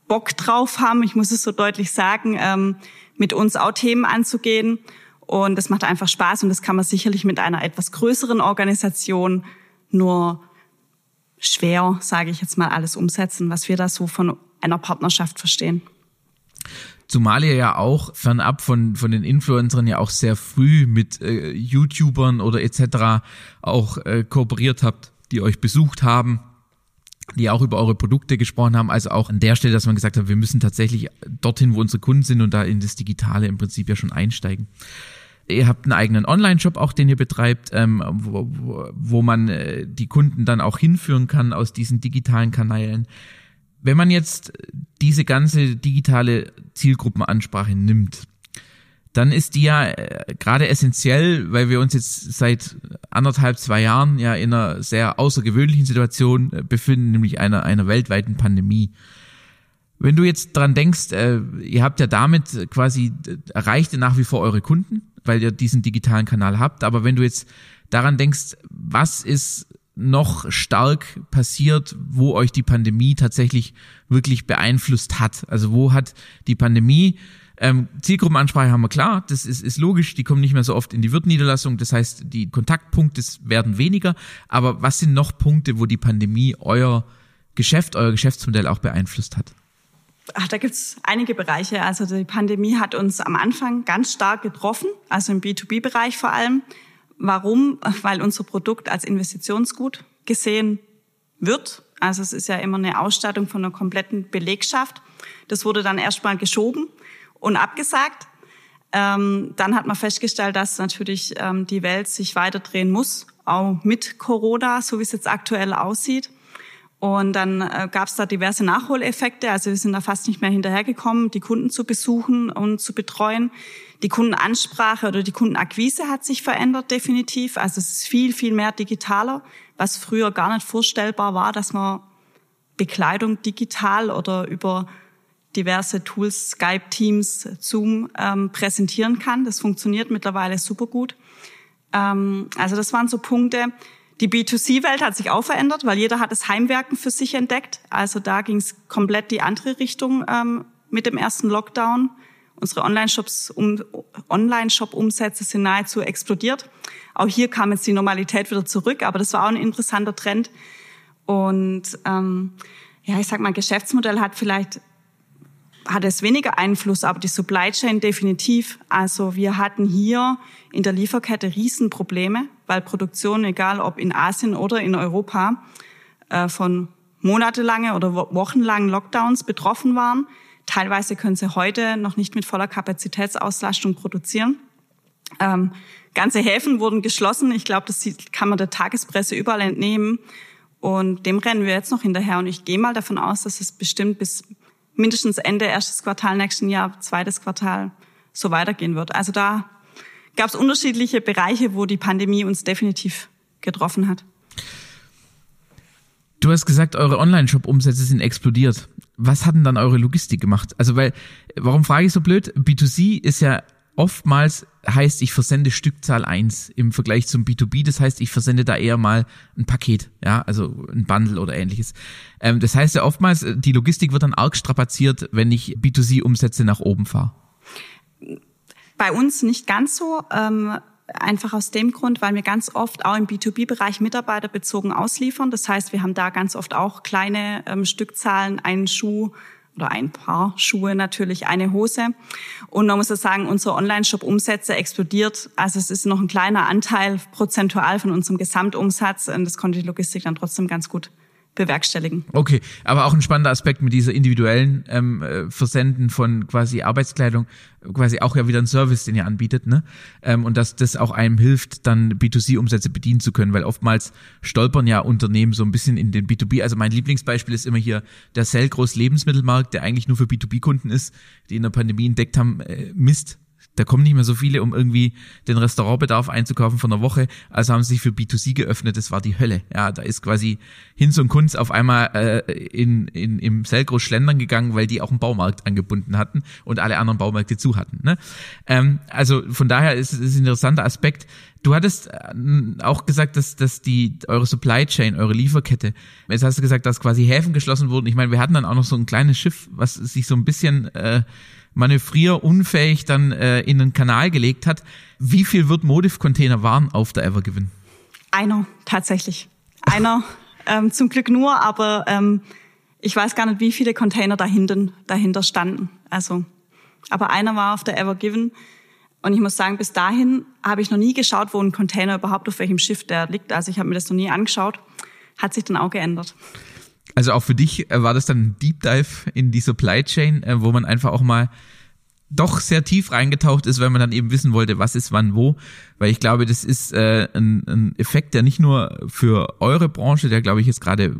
Bock drauf haben, ich muss es so deutlich sagen, ähm, mit uns auch Themen anzugehen. Und das macht einfach Spaß und das kann man sicherlich mit einer etwas größeren Organisation nur schwer, sage ich jetzt mal, alles umsetzen, was wir da so von einer Partnerschaft verstehen. Zumal ihr ja auch fernab von, von den Influencern ja auch sehr früh mit äh, YouTubern oder etc. auch äh, kooperiert habt, die euch besucht haben, die auch über eure Produkte gesprochen haben, also auch an der Stelle, dass man gesagt hat, wir müssen tatsächlich dorthin, wo unsere Kunden sind und da in das Digitale im Prinzip ja schon einsteigen. ihr habt einen eigenen Online-Shop auch, den ihr betreibt, ähm, wo, wo, wo man äh, die Kunden dann auch hinführen kann aus diesen digitalen Kanälen. Wenn man jetzt diese ganze digitale Zielgruppenansprache nimmt, dann ist die ja äh, gerade essentiell, weil wir uns jetzt seit anderthalb, zwei Jahren ja in einer sehr außergewöhnlichen Situation äh, befinden, nämlich einer, einer weltweiten Pandemie. Wenn du jetzt dran denkst, äh, ihr habt ja damit quasi erreicht nach wie vor eure Kunden, weil ihr diesen digitalen Kanal habt, aber wenn du jetzt daran denkst, was ist noch stark passiert, wo euch die Pandemie tatsächlich wirklich beeinflusst hat? Also wo hat die Pandemie ähm, Zielgruppenansprache haben wir klar, das ist, ist logisch, die kommen nicht mehr so oft in die Wirtniederlassung, das heißt, die Kontaktpunkte werden weniger. Aber was sind noch Punkte, wo die Pandemie euer Geschäft, euer Geschäftsmodell auch beeinflusst hat? Ach, da gibt's einige Bereiche. Also die Pandemie hat uns am Anfang ganz stark getroffen, also im B2B-Bereich vor allem. Warum? Weil unser Produkt als Investitionsgut gesehen wird. Also es ist ja immer eine Ausstattung von einer kompletten Belegschaft. Das wurde dann erstmal geschoben und abgesagt. Ähm, dann hat man festgestellt, dass natürlich ähm, die Welt sich weiter drehen muss, auch mit Corona, so wie es jetzt aktuell aussieht. Und dann äh, gab es da diverse Nachholeffekte. Also wir sind da fast nicht mehr hinterhergekommen, die Kunden zu besuchen und zu betreuen. Die Kundenansprache oder die Kundenakquise hat sich verändert definitiv. Also es ist viel, viel mehr digitaler, was früher gar nicht vorstellbar war, dass man Bekleidung digital oder über diverse Tools, Skype, Teams, Zoom ähm, präsentieren kann. Das funktioniert mittlerweile super gut. Ähm, also das waren so Punkte. Die B2C-Welt hat sich auch verändert, weil jeder hat das Heimwerken für sich entdeckt. Also da ging es komplett die andere Richtung ähm, mit dem ersten Lockdown. Unsere Online-Shops, um, Online-Shop-Umsätze sind nahezu explodiert. Auch hier kam jetzt die Normalität wieder zurück, aber das war auch ein interessanter Trend. Und ähm, ja, ich sag mal, Geschäftsmodell hat vielleicht hat es weniger Einfluss, aber die Supply Chain definitiv. Also wir hatten hier in der Lieferkette Riesenprobleme, weil Produktion, egal ob in Asien oder in Europa, äh, von monatelange oder wochenlangen Lockdowns betroffen waren. Teilweise können sie heute noch nicht mit voller Kapazitätsauslastung produzieren. Ähm, ganze Häfen wurden geschlossen. Ich glaube, das kann man der Tagespresse überall entnehmen. Und dem rennen wir jetzt noch hinterher. Und ich gehe mal davon aus, dass es bestimmt bis mindestens Ende erstes Quartal nächsten Jahr, zweites Quartal so weitergehen wird. Also da gab es unterschiedliche Bereiche, wo die Pandemie uns definitiv getroffen hat. Du hast gesagt, eure Online-Shop-Umsätze sind explodiert. Was hat denn dann eure Logistik gemacht? Also, weil, warum frage ich so blöd? B2C ist ja oftmals heißt, ich versende Stückzahl eins im Vergleich zum B2B. Das heißt, ich versende da eher mal ein Paket, ja, also ein Bundle oder ähnliches. Ähm, das heißt ja oftmals, äh, die Logistik wird dann arg strapaziert, wenn ich B2C-Umsätze nach oben fahre. Bei uns nicht ganz so. Ähm einfach aus dem Grund, weil wir ganz oft auch im B2B-Bereich mitarbeiterbezogen ausliefern. Das heißt, wir haben da ganz oft auch kleine ähm, Stückzahlen, einen Schuh oder ein Paar Schuhe natürlich, eine Hose. Und man muss ja sagen, unser Online-Shop-Umsätze explodiert. Also es ist noch ein kleiner Anteil prozentual von unserem Gesamtumsatz. Und das konnte die Logistik dann trotzdem ganz gut bewerkstelligen. Okay, aber auch ein spannender Aspekt mit dieser individuellen ähm, äh, Versenden von quasi Arbeitskleidung, quasi auch ja wieder ein Service, den ihr anbietet, ne? Ähm, und dass das auch einem hilft, dann B2C-Umsätze bedienen zu können, weil oftmals stolpern ja Unternehmen so ein bisschen in den B2B. Also mein Lieblingsbeispiel ist immer hier der Sellgroß Lebensmittelmarkt, der eigentlich nur für B2B-Kunden ist, die in der Pandemie entdeckt haben, äh, Mist, da kommen nicht mehr so viele, um irgendwie den Restaurantbedarf einzukaufen von einer Woche. Also haben sie sich für B2C geöffnet. Das war die Hölle. Ja, da ist quasi Hinz und Kunz auf einmal äh, in, in, im Selgros schlendern gegangen, weil die auch einen Baumarkt angebunden hatten und alle anderen Baumärkte zu hatten. Ne? Ähm, also von daher ist es ein interessanter Aspekt. Du hattest äh, auch gesagt, dass, dass die eure Supply Chain, eure Lieferkette, jetzt hast du gesagt, dass quasi Häfen geschlossen wurden. Ich meine, wir hatten dann auch noch so ein kleines Schiff, was sich so ein bisschen äh, manövrierunfähig dann äh, in den Kanal gelegt hat. Wie viel wird Modif-Container waren auf der Evergiven? Einer, tatsächlich. Einer, ähm, zum Glück nur, aber ähm, ich weiß gar nicht, wie viele Container dahinter, dahinter standen. Also, aber einer war auf der Evergiven. Und ich muss sagen, bis dahin habe ich noch nie geschaut, wo ein Container überhaupt auf welchem Schiff der liegt. Also ich habe mir das noch nie angeschaut. Hat sich dann auch geändert. Also auch für dich äh, war das dann ein Deep Dive in die Supply Chain, äh, wo man einfach auch mal doch sehr tief reingetaucht ist, weil man dann eben wissen wollte, was ist wann wo. Weil ich glaube, das ist äh, ein, Effekt, der nicht nur für eure Branche, der glaube ich jetzt gerade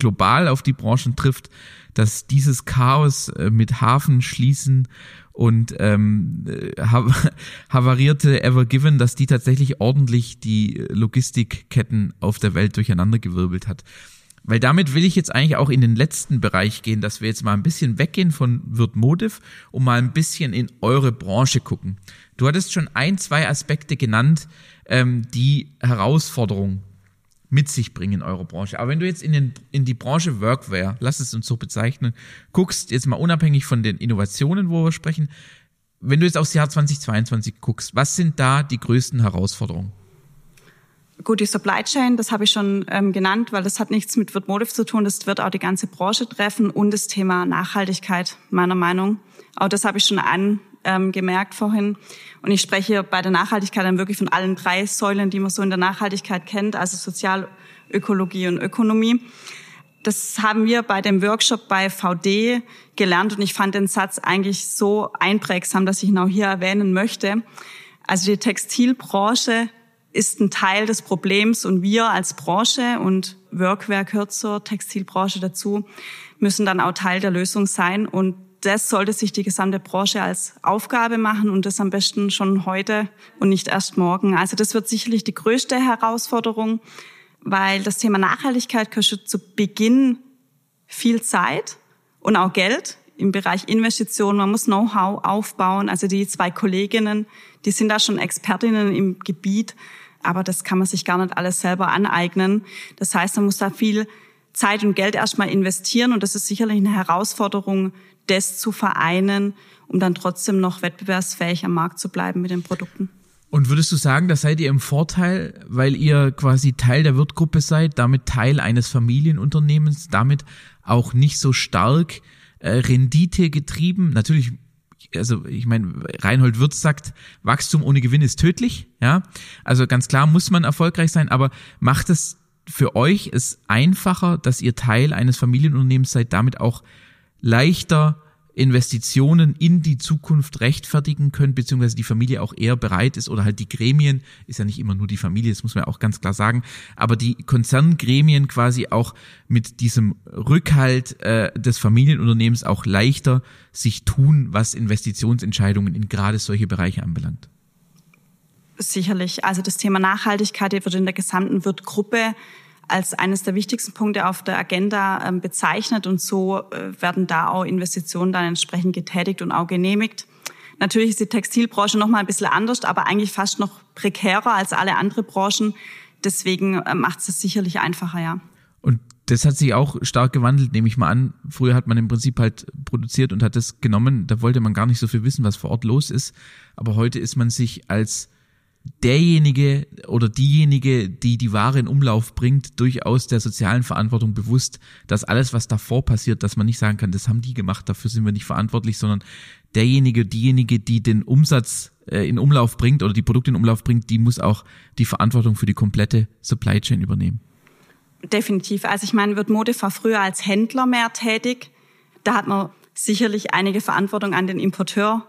global auf die Branchen trifft, dass dieses Chaos mit Hafen schließen und ähm, havarierte Ever Given, dass die tatsächlich ordentlich die Logistikketten auf der Welt durcheinandergewirbelt hat. Weil damit will ich jetzt eigentlich auch in den letzten Bereich gehen, dass wir jetzt mal ein bisschen weggehen von Wirtmotiv und mal ein bisschen in eure Branche gucken. Du hattest schon ein, zwei Aspekte genannt, ähm, die Herausforderungen mit sich bringen in eurer Branche. Aber wenn du jetzt in, den, in die Branche Workwear, lass es uns so bezeichnen, guckst, jetzt mal unabhängig von den Innovationen, wo wir sprechen, wenn du jetzt aufs Jahr 2022 guckst, was sind da die größten Herausforderungen? Gut, die Supply Chain, das habe ich schon ähm, genannt, weil das hat nichts mit Wirtmotiv zu tun. Das wird auch die ganze Branche treffen und das Thema Nachhaltigkeit, meiner Meinung. Auch das habe ich schon angemerkt ähm, vorhin. Und ich spreche bei der Nachhaltigkeit dann wirklich von allen drei Säulen, die man so in der Nachhaltigkeit kennt, also Sozial, Ökologie und Ökonomie. Das haben wir bei dem Workshop bei VD gelernt und ich fand den Satz eigentlich so einprägsam, dass ich ihn auch hier erwähnen möchte. Also die Textilbranche ist ein Teil des Problems und wir als Branche und Workwear zur Textilbranche dazu, müssen dann auch Teil der Lösung sein und das sollte sich die gesamte Branche als Aufgabe machen und das am besten schon heute und nicht erst morgen. Also das wird sicherlich die größte Herausforderung, weil das Thema Nachhaltigkeit kostet zu Beginn viel Zeit und auch Geld im Bereich Investitionen. Man muss Know-how aufbauen. Also die zwei Kolleginnen, die sind da schon Expertinnen im Gebiet aber das kann man sich gar nicht alles selber aneignen. Das heißt, man muss da viel Zeit und Geld erstmal investieren und das ist sicherlich eine Herausforderung, das zu vereinen, um dann trotzdem noch wettbewerbsfähig am Markt zu bleiben mit den Produkten. Und würdest du sagen, da seid ihr im Vorteil, weil ihr quasi Teil der Wirtgruppe seid, damit Teil eines Familienunternehmens, damit auch nicht so stark äh, Rendite getrieben? Natürlich also ich meine, Reinhold Wirtz sagt, Wachstum ohne Gewinn ist tödlich, ja. Also ganz klar muss man erfolgreich sein, aber macht es für euch es einfacher, dass ihr Teil eines Familienunternehmens seid, damit auch leichter Investitionen in die Zukunft rechtfertigen können, beziehungsweise die Familie auch eher bereit ist oder halt die Gremien, ist ja nicht immer nur die Familie, das muss man auch ganz klar sagen, aber die Konzerngremien quasi auch mit diesem Rückhalt äh, des Familienunternehmens auch leichter sich tun, was Investitionsentscheidungen in gerade solche Bereiche anbelangt. Sicherlich. Also das Thema Nachhaltigkeit wird in der gesamten Wirtgruppe als eines der wichtigsten Punkte auf der Agenda ähm, bezeichnet und so äh, werden da auch Investitionen dann entsprechend getätigt und auch genehmigt. Natürlich ist die Textilbranche noch mal ein bisschen anders, aber eigentlich fast noch prekärer als alle andere Branchen. Deswegen äh, macht es sicherlich einfacher, ja. Und das hat sich auch stark gewandelt, nehme ich mal an. Früher hat man im Prinzip halt produziert und hat das genommen. Da wollte man gar nicht so viel wissen, was vor Ort los ist. Aber heute ist man sich als derjenige oder diejenige, die die Ware in Umlauf bringt, durchaus der sozialen Verantwortung bewusst, dass alles, was davor passiert, dass man nicht sagen kann, das haben die gemacht, dafür sind wir nicht verantwortlich, sondern derjenige, diejenige, die den Umsatz äh, in Umlauf bringt oder die Produkte in Umlauf bringt, die muss auch die Verantwortung für die komplette Supply Chain übernehmen. Definitiv. Also ich meine, wird Mode war früher als Händler mehr tätig. Da hat man sicherlich einige Verantwortung an den Importeur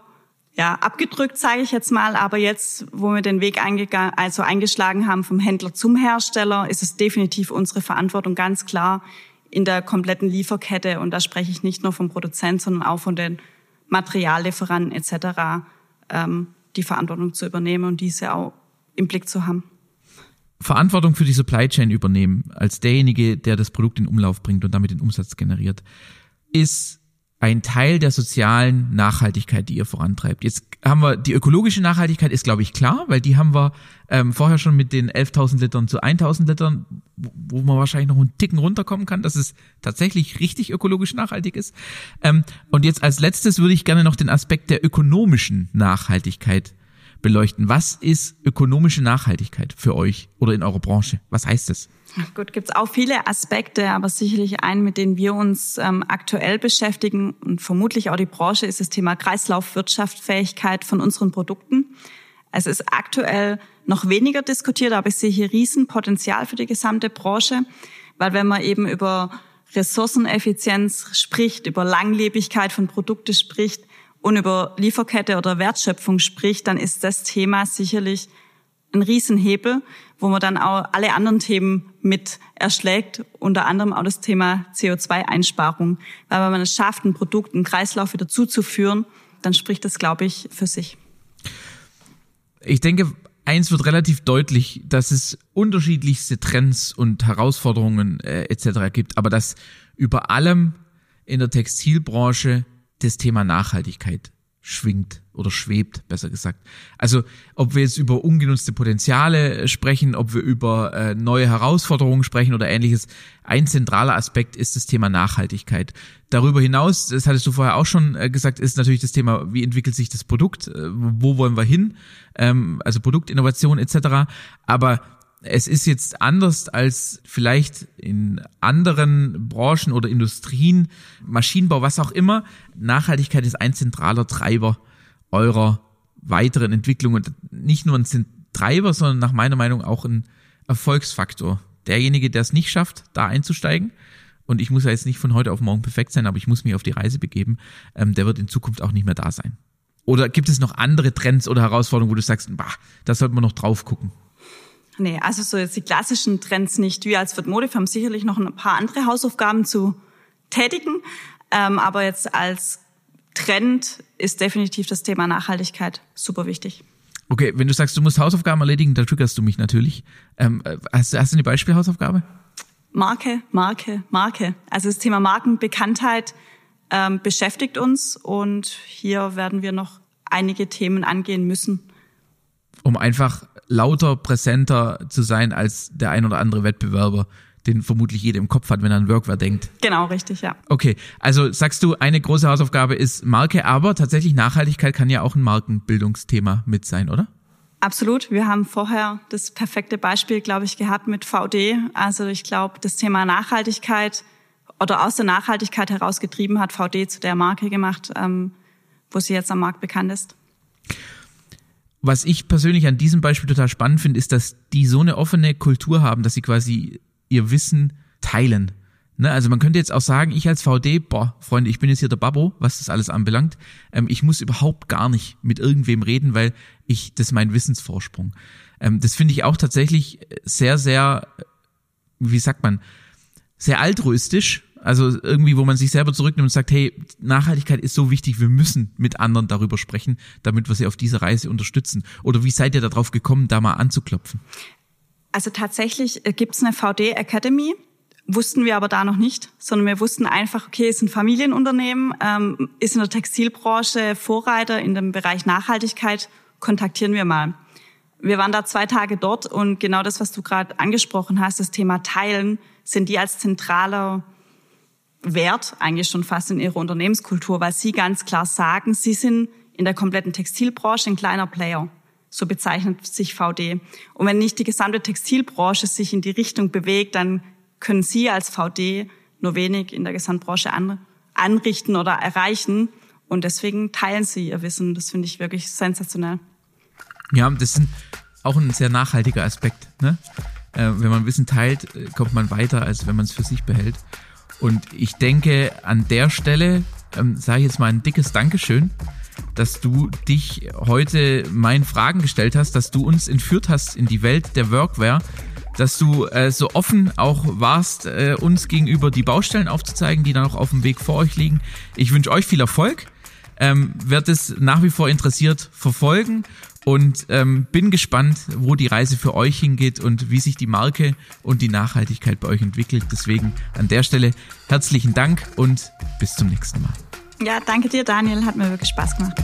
ja, abgedrückt, sage ich jetzt mal. Aber jetzt, wo wir den Weg also eingeschlagen haben vom Händler zum Hersteller, ist es definitiv unsere Verantwortung ganz klar in der kompletten Lieferkette. Und da spreche ich nicht nur vom Produzent, sondern auch von den Materiallieferanten etc., ähm, die Verantwortung zu übernehmen und diese auch im Blick zu haben. Verantwortung für die Supply Chain übernehmen, als derjenige, der das Produkt in Umlauf bringt und damit den Umsatz generiert, ist ein Teil der sozialen Nachhaltigkeit, die ihr vorantreibt. Jetzt haben wir die ökologische Nachhaltigkeit ist, glaube ich, klar, weil die haben wir ähm, vorher schon mit den 11.000 Litern zu 1.000 Litern, wo man wahrscheinlich noch einen Ticken runterkommen kann, dass es tatsächlich richtig ökologisch nachhaltig ist. Ähm, und jetzt als letztes würde ich gerne noch den Aspekt der ökonomischen Nachhaltigkeit beleuchten. Was ist ökonomische Nachhaltigkeit für euch oder in eurer Branche? Was heißt es? Gut, gibt's auch viele Aspekte, aber sicherlich einen, mit denen wir uns ähm, aktuell beschäftigen und vermutlich auch die Branche, ist das Thema Kreislaufwirtschaftsfähigkeit von unseren Produkten. Es ist aktuell noch weniger diskutiert, aber ich sehe hier Riesenpotenzial für die gesamte Branche, weil wenn man eben über Ressourceneffizienz spricht, über Langlebigkeit von Produkten spricht und über Lieferkette oder Wertschöpfung spricht, dann ist das Thema sicherlich ein Riesenhebel, wo man dann auch alle anderen Themen mit erschlägt, unter anderem auch das Thema CO2-Einsparung. Weil wenn man es schafft, ein Produkt, einen Kreislauf wieder zuzuführen, dann spricht das, glaube ich, für sich. Ich denke, eins wird relativ deutlich, dass es unterschiedlichste Trends und Herausforderungen äh, etc. gibt, aber dass über allem in der Textilbranche das Thema Nachhaltigkeit schwingt oder schwebt, besser gesagt. Also ob wir jetzt über ungenutzte Potenziale sprechen, ob wir über äh, neue Herausforderungen sprechen oder ähnliches, ein zentraler Aspekt ist das Thema Nachhaltigkeit. Darüber hinaus, das hattest du vorher auch schon äh, gesagt, ist natürlich das Thema, wie entwickelt sich das Produkt, äh, wo wollen wir hin, ähm, also Produktinnovation etc. Aber es ist jetzt anders als vielleicht in anderen Branchen oder Industrien, Maschinenbau, was auch immer. Nachhaltigkeit ist ein zentraler Treiber eurer weiteren Entwicklung und nicht nur ein Treiber, sondern nach meiner Meinung auch ein Erfolgsfaktor. Derjenige, der es nicht schafft, da einzusteigen, und ich muss ja jetzt nicht von heute auf morgen perfekt sein, aber ich muss mich auf die Reise begeben, ähm, der wird in Zukunft auch nicht mehr da sein. Oder gibt es noch andere Trends oder Herausforderungen, wo du sagst, bah, da sollte man noch drauf gucken? Nee, also so jetzt die klassischen Trends nicht. Wir als Wird Mode haben sicherlich noch ein paar andere Hausaufgaben zu tätigen. Ähm, aber jetzt als Trend ist definitiv das Thema Nachhaltigkeit super wichtig. Okay, wenn du sagst, du musst Hausaufgaben erledigen, da triggerst du mich natürlich. Ähm, hast, hast du eine Beispielhausaufgabe? Marke, Marke, Marke. Also das Thema Markenbekanntheit ähm, beschäftigt uns und hier werden wir noch einige Themen angehen müssen. Um einfach lauter präsenter zu sein als der ein oder andere Wettbewerber, den vermutlich jeder im Kopf hat, wenn er an Workwear denkt. Genau, richtig, ja. Okay, also sagst du, eine große Hausaufgabe ist Marke, aber tatsächlich Nachhaltigkeit kann ja auch ein Markenbildungsthema mit sein, oder? Absolut. Wir haben vorher das perfekte Beispiel, glaube ich, gehabt mit VD. Also ich glaube, das Thema Nachhaltigkeit oder aus der Nachhaltigkeit herausgetrieben hat VD zu der Marke gemacht, ähm, wo sie jetzt am Markt bekannt ist was ich persönlich an diesem Beispiel total spannend finde, ist, dass die so eine offene Kultur haben, dass sie quasi ihr Wissen teilen. Ne, also man könnte jetzt auch sagen, ich als VD, boah, Freunde, ich bin jetzt hier der Babbo, was das alles anbelangt. Ähm, ich muss überhaupt gar nicht mit irgendwem reden, weil ich, das ist mein Wissensvorsprung. Ähm, das finde ich auch tatsächlich sehr, sehr, wie sagt man, sehr altruistisch also irgendwie, wo man sich selber zurücknimmt und sagt, hey, Nachhaltigkeit ist so wichtig, wir müssen mit anderen darüber sprechen, damit wir sie auf dieser Reise unterstützen. Oder wie seid ihr darauf gekommen, da mal anzuklopfen? Also tatsächlich äh, gibt es eine VD Academy, wussten wir aber da noch nicht, sondern wir wussten einfach, okay, es ist ein Familienunternehmen, ähm, ist in der Textilbranche Vorreiter in dem Bereich Nachhaltigkeit, kontaktieren wir mal. Wir waren da zwei Tage dort und genau das, was du gerade angesprochen hast, das Thema Teilen, sind die als zentraler Wert eigentlich schon fast in ihrer Unternehmenskultur, weil sie ganz klar sagen, sie sind in der kompletten Textilbranche ein kleiner Player. So bezeichnet sich VD. Und wenn nicht die gesamte Textilbranche sich in die Richtung bewegt, dann können Sie als VD nur wenig in der Gesamtbranche an, anrichten oder erreichen. Und deswegen teilen Sie Ihr Wissen. Das finde ich wirklich sensationell. Ja, das ist auch ein sehr nachhaltiger Aspekt. Ne? Äh, wenn man Wissen teilt, äh, kommt man weiter, als wenn man es für sich behält. Und ich denke, an der Stelle ähm, sage ich jetzt mal ein dickes Dankeschön, dass du dich heute meinen Fragen gestellt hast, dass du uns entführt hast in die Welt der Workwear, dass du äh, so offen auch warst, äh, uns gegenüber die Baustellen aufzuzeigen, die da noch auf dem Weg vor euch liegen. Ich wünsche euch viel Erfolg, ähm, werde es nach wie vor interessiert verfolgen und ähm, bin gespannt, wo die Reise für euch hingeht und wie sich die Marke und die Nachhaltigkeit bei euch entwickelt. Deswegen an der Stelle herzlichen Dank und bis zum nächsten Mal. Ja, danke dir, Daniel. Hat mir wirklich Spaß gemacht.